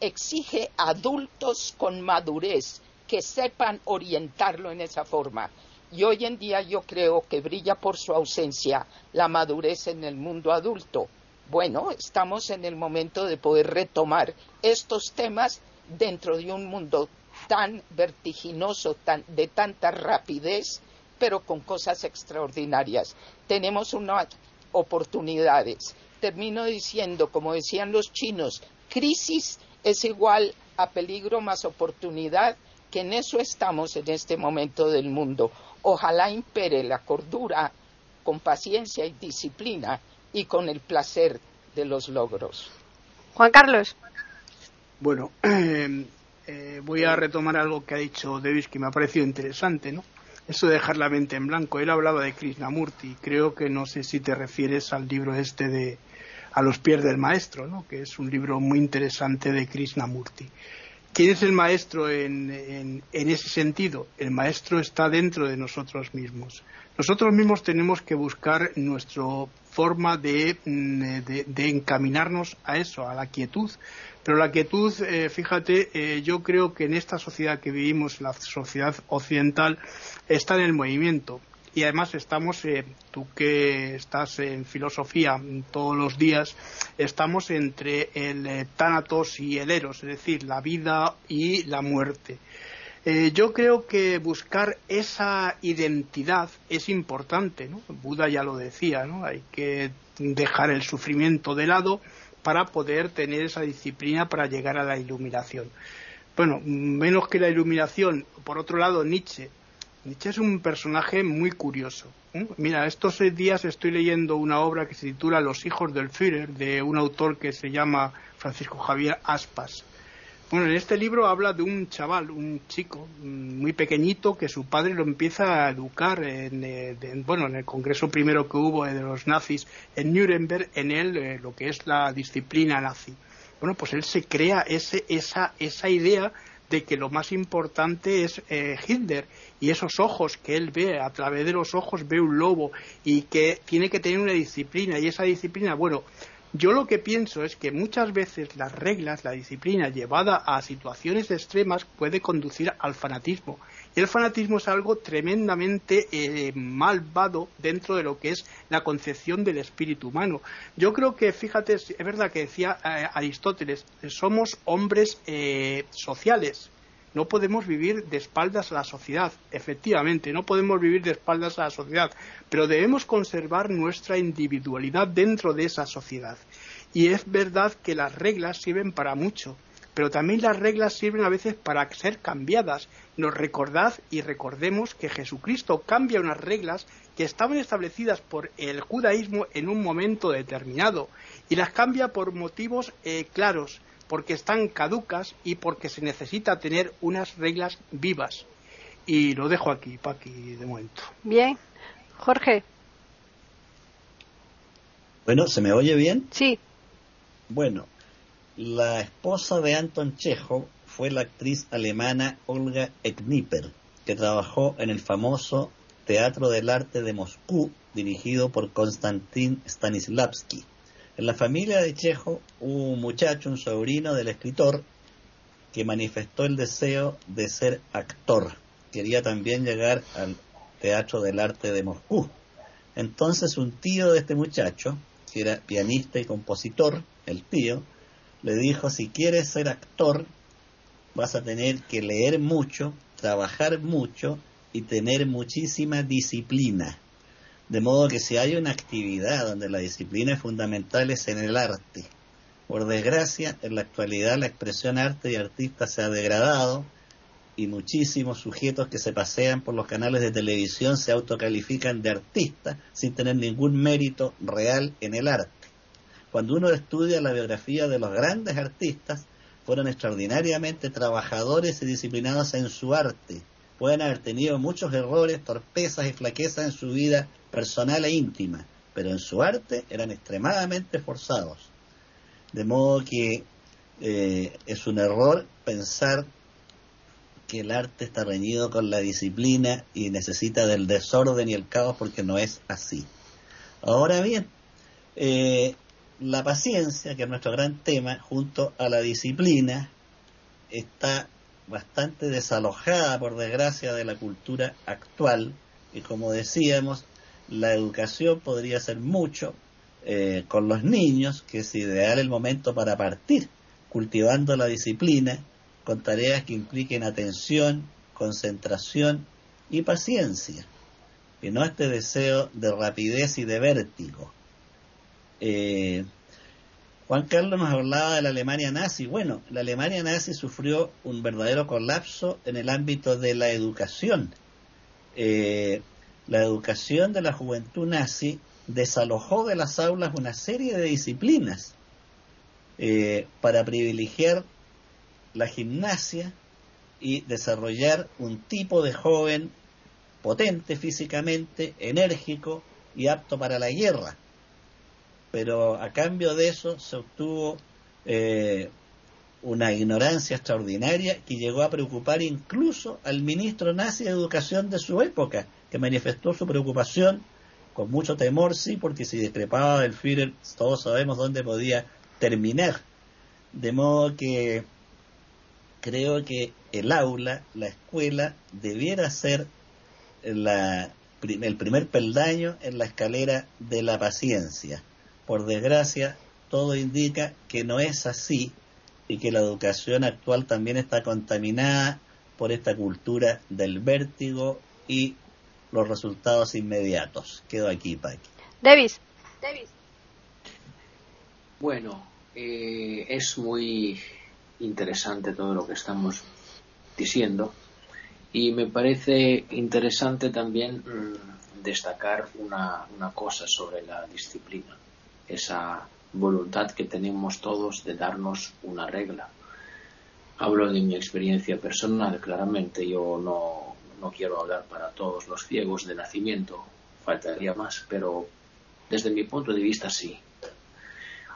B: exige adultos con madurez que sepan orientarlo en esa forma. Y hoy en día yo creo que brilla por su ausencia la madurez en el mundo adulto. Bueno, estamos en el momento de poder retomar estos temas dentro de un mundo tan vertiginoso, tan, de tanta rapidez, pero con cosas extraordinarias. Tenemos una oportunidades. Termino diciendo, como decían los chinos, crisis es igual a peligro más oportunidad, que en eso estamos en este momento del mundo. Ojalá impere la cordura con paciencia y disciplina y con el placer de los logros.
A: Juan Carlos.
C: Bueno, [clears throat] eh, voy a retomar algo que ha dicho Davis que me ha parecido interesante, ¿no? eso de dejar la mente en blanco. Él hablaba de Krishnamurti, creo que no sé si te refieres al libro este de A los pies del maestro, ¿no? que es un libro muy interesante de Krishnamurti. ¿Quién es el maestro en, en, ese sentido? El maestro está dentro de nosotros mismos. Nosotros mismos tenemos que buscar nuestra forma de, mm, de encaminarnos a eso, a la quietud, pero la quietud, eh, fíjate, eh, yo creo que en esta sociedad que vivimos, la sociedad occidental, está en el movimiento. Y además estamos, eh, tú que estás en filosofía todos los días, estamos entre el tánatos y el eros, es decir, la vida y la muerte. yo creo que buscar esa identidad es importante, ¿no? Buda ya lo decía, ¿no? Hay que dejar el sufrimiento de lado para poder tener esa disciplina para llegar a la iluminación. Bueno, menos que la iluminación, por otro lado, Nietzsche Nietzsche es un personaje muy curioso. Mira, estos días estoy leyendo una obra que se titula Los hijos del Führer, de un autor que se llama Francisco Javier Aspas. Bueno, en este libro habla de un chaval, un chico muy pequeñito que su padre lo empieza a educar en, eh, bueno, en el congreso primero que hubo de los nazis en Nuremberg, en él eh, lo que es la disciplina nazi. Bueno, pues él se crea ese, esa, esa idea de que lo más importante es eh, Hitler y esos ojos que él ve, a través de los ojos ve un lobo y que tiene que tener una disciplina y esa disciplina, bueno, yo lo que pienso es que muchas veces las reglas, la disciplina llevada a situaciones extremas puede conducir al fanatismo. El fanatismo es algo tremendamente eh, malvado dentro de lo que es la concepción del espíritu humano. Yo creo que, fíjate, es verdad que decía eh, Aristóteles, somos hombres eh, sociales. No podemos vivir de espaldas a la sociedad, efectivamente, no podemos vivir de espaldas a la sociedad, pero debemos conservar nuestra individualidad dentro de esa sociedad. Y es verdad que las reglas sirven para mucho, pero también las reglas sirven a veces para ser cambiadas. Nos recordad y recordemos que Jesucristo cambia unas reglas que estaban establecidas por el judaísmo en un momento determinado y las cambia por motivos eh, claros porque están caducas y porque se necesita tener unas reglas vivas. Y lo dejo aquí, Paqui, de momento.
A: Bien. Jorge.
D: Bueno, ¿se me oye bien?
A: Sí.
D: Bueno, la esposa de Anton Chekhov fue la actriz alemana Olga Ekniper, que trabajó en el famoso Teatro del Arte de Moscú, dirigido por Konstantin Stanislavski. En la familia de Chejo hubo un muchacho, un sobrino del escritor, que manifestó el deseo de ser actor. Quería también llegar al Teatro del Arte de Moscú. Entonces un tío de este muchacho, que era pianista y compositor, el tío, le dijo, si quieres ser actor, vas a tener que leer mucho, trabajar mucho y tener muchísima disciplina. De modo que si hay una actividad donde la disciplina es fundamental es en el arte. Por desgracia, en la actualidad la expresión arte y artista se ha degradado y muchísimos sujetos que se pasean por los canales de televisión se autocalifican de artistas sin tener ningún mérito real en el arte. Cuando uno estudia la biografía de los grandes artistas, fueron extraordinariamente trabajadores y disciplinados en su arte. Pueden haber tenido muchos errores, torpezas y flaquezas en su vida personal e íntima, pero en su arte eran extremadamente forzados. De modo que eh, es un error pensar que el arte está reñido con la disciplina y necesita del desorden y el caos porque no es así. Ahora bien, eh, la paciencia, que es nuestro gran tema, junto a la disciplina, está bastante desalojada, por desgracia, de la cultura actual y como decíamos, la educación podría ser mucho eh, con los niños, que es ideal el momento para partir, cultivando la disciplina con tareas que impliquen atención, concentración y paciencia, y no este deseo de rapidez y de vértigo. Eh, Juan Carlos nos hablaba de la Alemania nazi. Bueno, la Alemania nazi sufrió un verdadero colapso en el ámbito de la educación. Eh, la educación de la juventud nazi desalojó de las aulas una serie de disciplinas eh, para privilegiar la gimnasia y desarrollar un tipo de joven potente físicamente, enérgico y apto para la guerra. Pero a cambio de eso se obtuvo eh, una ignorancia extraordinaria que llegó a preocupar incluso al ministro nazi de educación de su época, que manifestó su preocupación con mucho temor, sí, porque si discrepaba del Führer, todos sabemos dónde podía terminar. De modo que creo que el aula, la escuela, debiera ser la, el primer peldaño en la escalera de la paciencia. Por desgracia, todo indica que no es así y que la educación actual también está contaminada por esta cultura del vértigo y los resultados inmediatos. Quedo aquí, Paqui.
A: Davis.
E: Bueno, eh, es muy interesante todo lo que estamos diciendo Y me parece interesante también mm, destacar una, una cosa sobre la disciplina, esa voluntad que tenemos todos de darnos una regla. Hablo de mi experiencia personal, claramente yo no, no quiero hablar para todos los ciegos de nacimiento, faltaría más, pero desde mi punto de vista sí.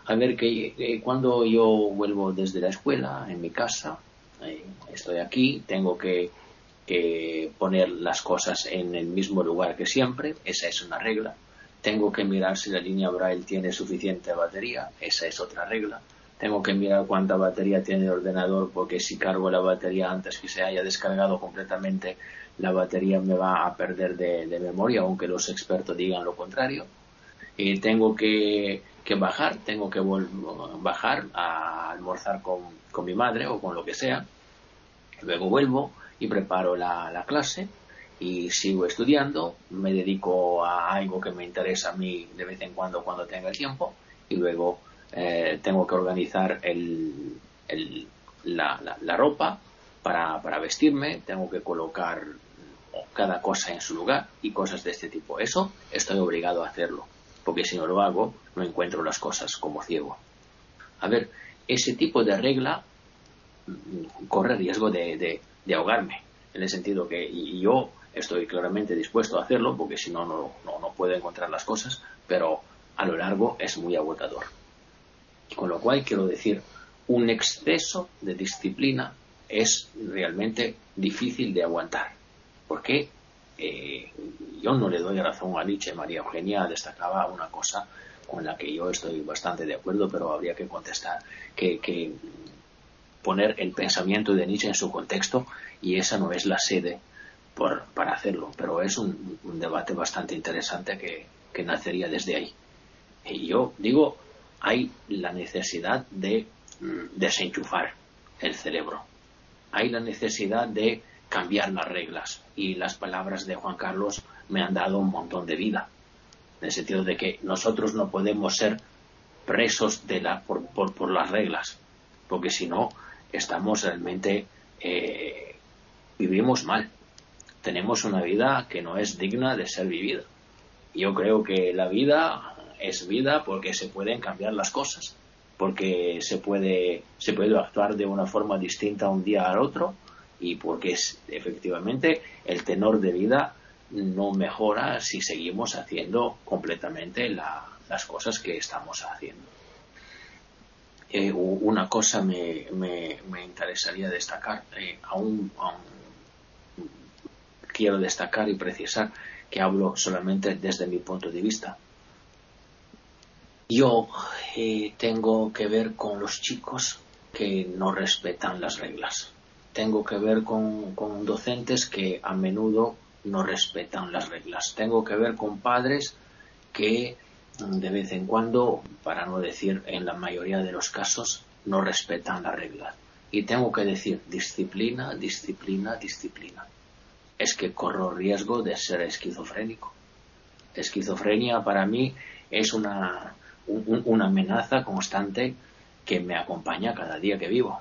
E: A ver, que cuando yo vuelvo desde la escuela, en mi casa, eh, estoy aquí, tengo que poner las cosas en el mismo lugar que siempre, esa es una regla. Tengo que mirar si la línea Braille tiene suficiente batería, esa es otra regla. Tengo que mirar cuánta batería tiene el ordenador porque si cargo la batería antes que se haya descargado completamente, la batería me va a perder de, memoria, aunque los expertos digan lo contrario. Tengo que, bajar, tengo que bajar a almorzar con, con, mi madre o con lo que sea. Luego vuelvo y preparo la, la clase y sigo estudiando, me dedico a algo que me interesa a mí de vez en cuando cuando tenga tiempo y luego eh, tengo que organizar el, la, la, ropa para, para, vestirme, tengo que colocar cada cosa en su lugar y cosas de este tipo. Eso estoy obligado a hacerlo, porque si no lo hago no encuentro las cosas como ciego. A ver, ese tipo de regla mm, corre riesgo de, de, de ahogarme, en el sentido que yo estoy claramente dispuesto a hacerlo porque si no, no, no puedo encontrar las cosas, pero a lo largo es muy agotador. Con lo cual, quiero decir, un exceso de disciplina es realmente difícil de aguantar. Porque eh, yo no le doy razón a Nietzsche. María Eugenia destacaba una cosa con la que yo estoy bastante de acuerdo, pero habría que contestar que, que poner el pensamiento de Nietzsche en su contexto y esa no es la sede por, para hacerlo, pero es un, debate bastante interesante que, nacería desde ahí. Y yo digo, hay la necesidad de mm, desenchufar el cerebro, hay la necesidad de cambiar las reglas. Y las palabras de Juan Carlos me han dado un montón de vida, en el sentido de que nosotros no podemos ser presos de la, por, por, las reglas, porque si no estamos realmente eh, vivimos mal tenemos una vida que no es digna de ser vivida. Yo creo que la vida es vida porque se pueden cambiar las cosas, porque se puede, se puede actuar de una forma distinta un día al otro y porque efectivamente el tenor de vida no mejora si seguimos haciendo completamente las cosas que estamos haciendo. Eh, una cosa me, me, interesaría destacar, eh, aún, aún quiero destacar y precisar que hablo solamente desde mi punto de vista. Yo eh, tengo que ver con los chicos que no respetan las reglas. Tengo que ver con, con docentes que a menudo no respetan las reglas. Tengo que ver con padres que mm, de vez en cuando, para no decir en la mayoría de los casos, no respetan las reglas. Y tengo que decir disciplina, disciplina, disciplina es que corro riesgo de ser esquizofrénico. Esquizofrenia para mí es una, una amenaza constante que me acompaña cada día que vivo.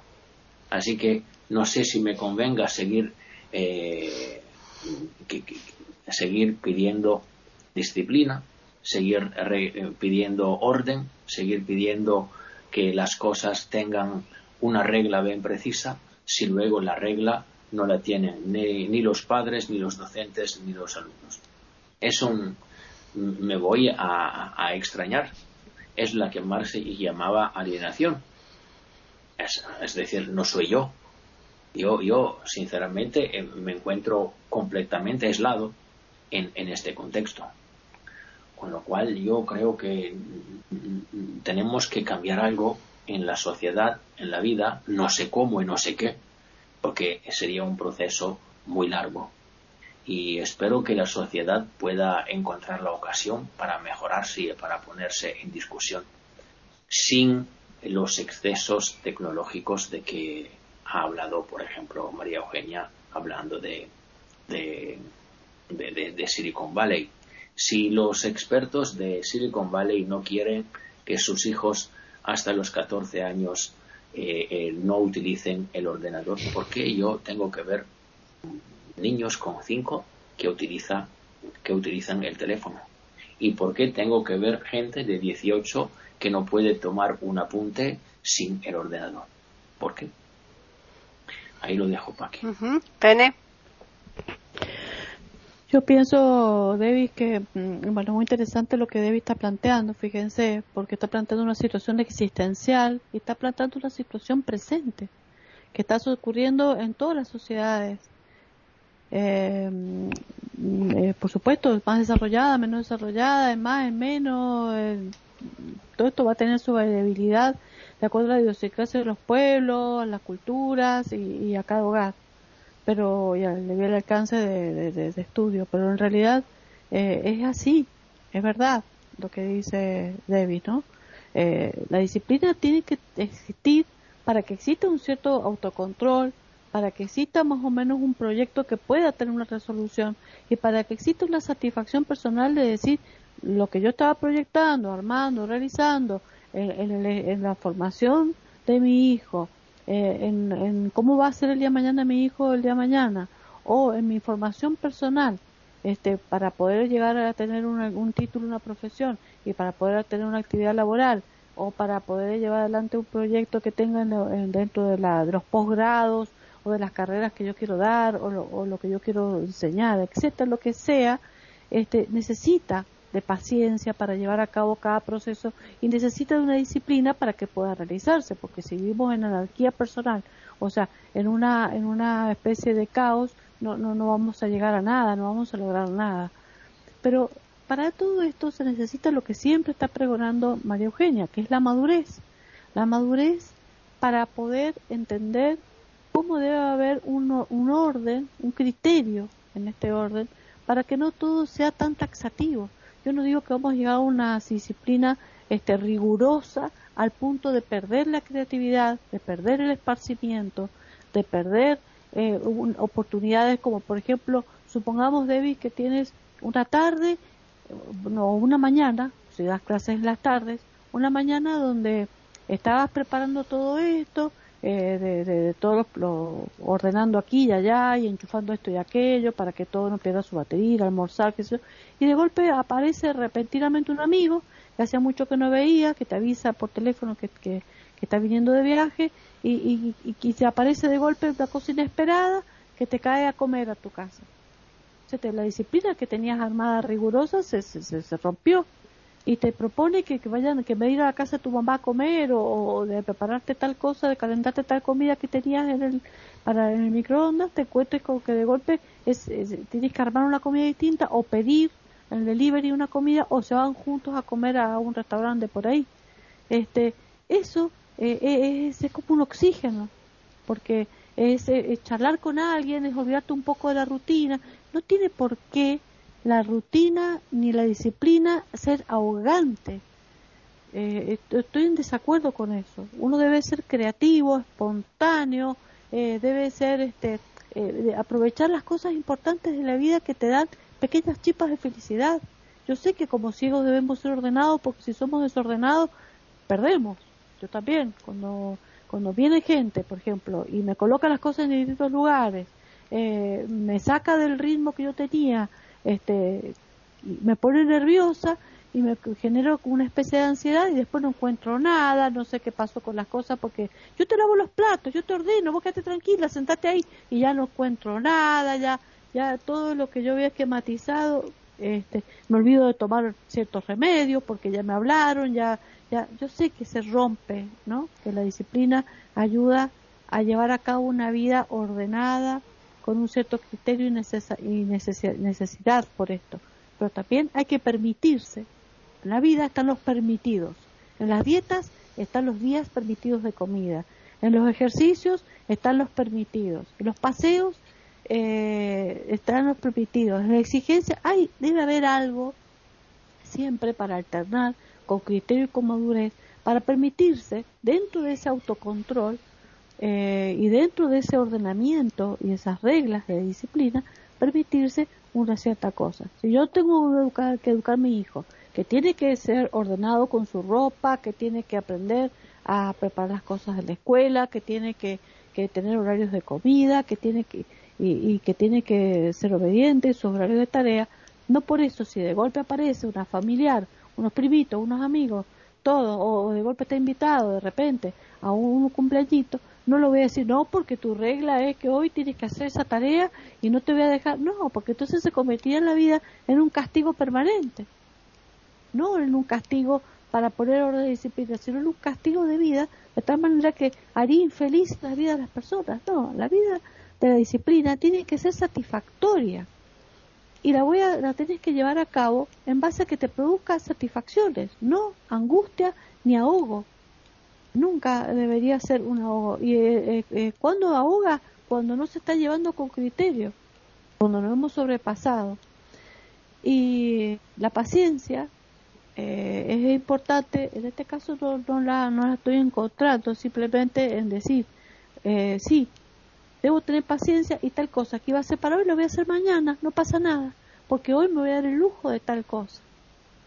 E: Así que no sé si me convenga seguir, eh, seguir pidiendo disciplina, seguir eh, pidiendo orden, seguir pidiendo que las cosas tengan una regla bien precisa, si luego la regla no la tienen ni, los padres, ni los docentes, ni los alumnos. Es un, me voy a, extrañar. Es la que Marx llamaba alienación. Es, decir, no soy yo. Yo, yo sinceramente, eh, me encuentro completamente aislado en, en este contexto. Con lo cual yo creo que tenemos que cambiar algo en la sociedad, en la vida, no sé cómo y no sé qué, porque sería un proceso muy largo. Y espero que la sociedad pueda encontrar la ocasión para mejorarse y para ponerse en discusión sin los excesos tecnológicos de que ha hablado, por ejemplo, María Eugenia, hablando de, de, de, Silicon Valley. Si los expertos de Silicon Valley no quieren que sus hijos hasta los 14 años eh, eh, no utilicen el ordenador. ¿Por qué yo tengo que ver niños con 5 que, utiliza, que utilizan el teléfono. ¿Y por qué tengo que ver gente de 18 que no puede tomar un apunte sin el ordenador? ¿Por qué? Ahí lo dejo, Paqui.
A: Uh Pene.
F: Yo pienso, David, que, mm, bueno, muy interesante lo que David está planteando, fíjense, porque está planteando una situación existencial y está planteando una situación presente que está ocurriendo en todas las sociedades. Eh, mm, eh, por supuesto, más desarrollada, menos desarrollada, en más, en menos, todo esto va a tener su variabilidad de acuerdo a la idiosincrasia de los pueblos, a las culturas y a cada hogar pero ya le vi el alcance de, estudio, pero en realidad eh, es así, es verdad lo que dice David, ¿no? Eh, la disciplina tiene que existir para que exista un cierto autocontrol, para que exista más o menos un proyecto que pueda tener una resolución y para que exista una satisfacción personal de decir lo que yo estaba proyectando, armando, realizando en la formación de mi hijo, eh, en, cómo va a ser el día de mañana mi hijo el día de mañana o en mi formación personal este para poder llegar a tener un título una profesión y para poder tener una actividad laboral o para poder llevar adelante un proyecto que tenga dentro de, la, de los posgrados o de las carreras que yo quiero dar o lo, o lo que yo quiero enseñar etcétera lo que sea este necesita de paciencia para llevar a cabo cada proceso y necesita de una disciplina para que pueda realizarse, porque si vivimos en anarquía personal, o sea, en una, en una especie de caos, no, no, no vamos a llegar a nada, no vamos a lograr nada. Pero para todo esto se necesita lo que siempre está pregonando María Eugenia, que es la madurez. La madurez para poder entender cómo debe haber un, un orden, un criterio en este orden, para que no todo sea tan taxativo, yo no digo que vamos a llegar a una disciplina este, rigurosa al punto de perder la creatividad, de perder el esparcimiento, de perder eh, oportunidades como por ejemplo, supongamos David que tienes una tarde o una mañana, si das clases en las tardes, una mañana donde estabas preparando todo esto, eh, de, de, todo lo, ordenando aquí y allá y enchufando esto y aquello para que todo no pierda su batería, almorzar. Y de golpe aparece repentinamente un amigo que hacía mucho que no veía, que te avisa por teléfono que, que, está viniendo de viaje y, y, y, aparece de golpe una cosa inesperada que te cae a comer a tu casa. la disciplina que tenías armada rigurosa se, se, se rompió y te propone que, que vayan, que me ir a la casa de tu mamá a comer o, de prepararte tal cosa, de calentarte tal comida que tenías en el, para en el microondas, te encuentres con que de golpe es, tienes que armar una comida distinta o pedir en el delivery una comida o se van juntos a comer a un restaurante por ahí. Este, eso eh, eh, es, es, como un oxígeno, porque es, es charlar con alguien, es olvidarte un poco de la rutina, no tiene por qué la rutina ni la disciplina ser ahogante. Eh, estoy en desacuerdo con eso. Uno debe ser creativo, espontáneo, eh, debe ser este, eh, aprovechar las cosas importantes de la vida que te dan pequeñas chispas de felicidad. Yo sé que como ciegos debemos ser ordenados porque si somos desordenados perdemos. Yo también, cuando, cuando viene gente, por ejemplo, y me coloca las cosas en distintos lugares, me saca del ritmo que yo tenía, este, me pone nerviosa y me genero una especie de ansiedad y después no encuentro nada, no sé qué pasó con las cosas porque yo te lavo los platos, yo te ordeno, vos quédate tranquila, sentate ahí y ya no encuentro nada, ya ya todo lo que yo había esquematizado, este, me olvido de tomar ciertos remedios porque ya me hablaron, ya ya yo sé que se rompe, ¿no? Que la disciplina ayuda a llevar a cabo una vida ordenada, con un cierto criterio y, necesidad por esto. Pero también hay que permitirse. En la vida están los permitidos. En las dietas están los días permitidos de comida. En los ejercicios están los permitidos. En los paseos eh, están los permitidos. En la exigencia hay, debe haber algo siempre para alternar con criterio y con madurez, para permitirse, dentro de ese autocontrol, eh, y dentro de ese ordenamiento y esas reglas de disciplina, permitirse una cierta cosa. Si yo tengo que educar, que educar a mi hijo, que tiene que ser ordenado con su ropa, que tiene que aprender a preparar las cosas en la escuela, que tiene que, que tener horarios de comida, que tiene que... y, que tiene que ser obediente, su horario de tarea. No por eso, si de golpe aparece una familiar, unos primitos, unos amigos, todo, o de golpe está invitado de repente a un cumpleañito, no lo voy a decir, no, porque tu regla es que hoy tienes que hacer esa tarea y no te voy a dejar, no, porque entonces se convertiría en la vida en un castigo permanente, no en un castigo para poner orden de disciplina, sino en un castigo de vida, de tal manera que haría infeliz la vida de las personas. No, la vida de la disciplina tiene que ser satisfactoria y la voy a la tienes que llevar a cabo en base a que te produzca satisfacciones, no angustia ni ahogo. Nunca debería ser un ahogo. Y eh, eh, eh, cuando ahoga, cuando no se está llevando con criterio, cuando nos hemos sobrepasado. Y la paciencia eh, es importante, en este caso no, la, no la estoy encontrando, simplemente en decir, eh, sí, debo tener paciencia y tal cosa, que iba a ser para hoy, lo voy a hacer mañana, no pasa nada, porque hoy me voy a dar el lujo de tal cosa,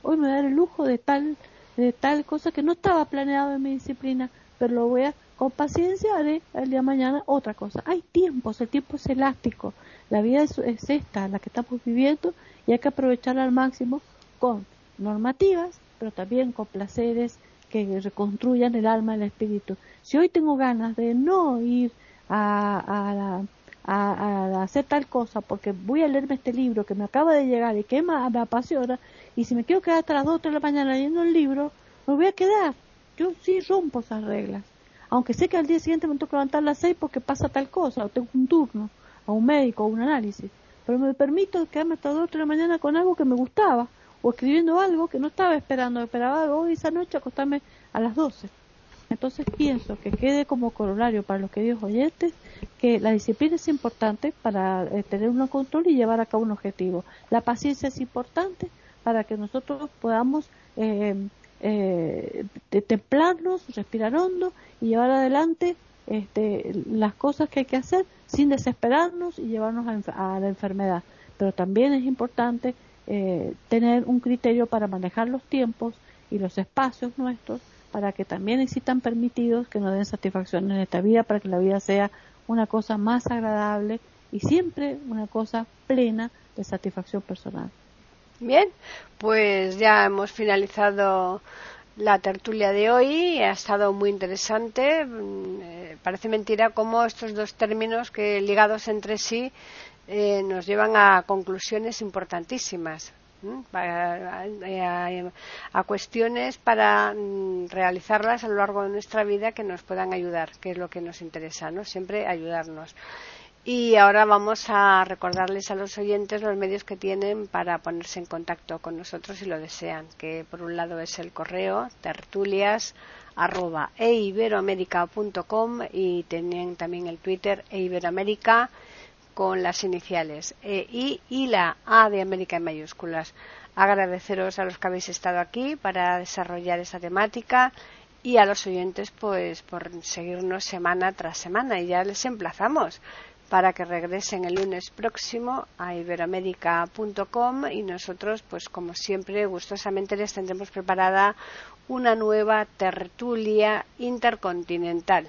F: hoy me voy a dar el lujo de tal, de tal cosa que no estaba planeado en mi disciplina, pero lo voy a, con paciencia haré el día de mañana otra cosa. Hay tiempos, el tiempo es elástico, la vida es, es esta, la que estamos viviendo, y hay que aprovecharla al máximo con normativas, pero también con placeres que reconstruyan el alma y el espíritu. Si hoy tengo ganas de no ir a, a, hacer tal cosa porque voy a leerme este libro que me acaba de llegar y que me, apasiona, y si me quiero quedar hasta las 2 de la mañana leyendo el libro, me voy a quedar. Yo sí rompo esas reglas. Aunque sé que al día siguiente me toca levantar a las 6 porque pasa tal cosa, o tengo un turno, a un médico, o un análisis. Pero me permito quedarme hasta las 2 de la mañana con algo que me gustaba o escribiendo algo que no estaba esperando, esperaba hoy esa noche acostarme a las 12. Entonces pienso que quede como corolario para los queridos oyentes que la disciplina es importante para eh, tener un control y llevar a cabo un objetivo. La paciencia es importante para que nosotros podamos eh, eh, templarnos, respirar hondo y llevar adelante este, las cosas que hay que hacer sin desesperarnos y llevarnos a, a la enfermedad. Pero también es importante eh, tener un criterio para manejar los tiempos y los espacios nuestros para que también existan permitidos que nos den satisfacción en esta vida, para que la vida sea una cosa más agradable y siempre una cosa plena de satisfacción personal.
A: Bien, pues ya hemos finalizado la tertulia de hoy. Ha estado muy interesante. Mm, eh, parece mentira cómo estos dos términos que ligados entre sí eh, nos llevan a conclusiones importantísimas. A, cuestiones para mm, realizarlas a lo largo de nuestra vida que nos puedan ayudar, que es lo que nos interesa, ¿no? Siempre ayudarnos. Y ahora vamos a recordarles a los oyentes los medios que tienen para ponerse en contacto con nosotros si lo desean, que por un lado es el correo tertulias y tienen también el Twitter eiberoamérica con las iniciales e, I y la A de América en mayúsculas. Agradeceros a los que habéis estado aquí para desarrollar esta temática y a los oyentes pues por seguirnos semana tras semana y ya les emplazamos para que regresen el lunes próximo a iberoamérica.com y nosotros pues como siempre gustosamente les tendremos preparada una nueva tertulia intercontinental.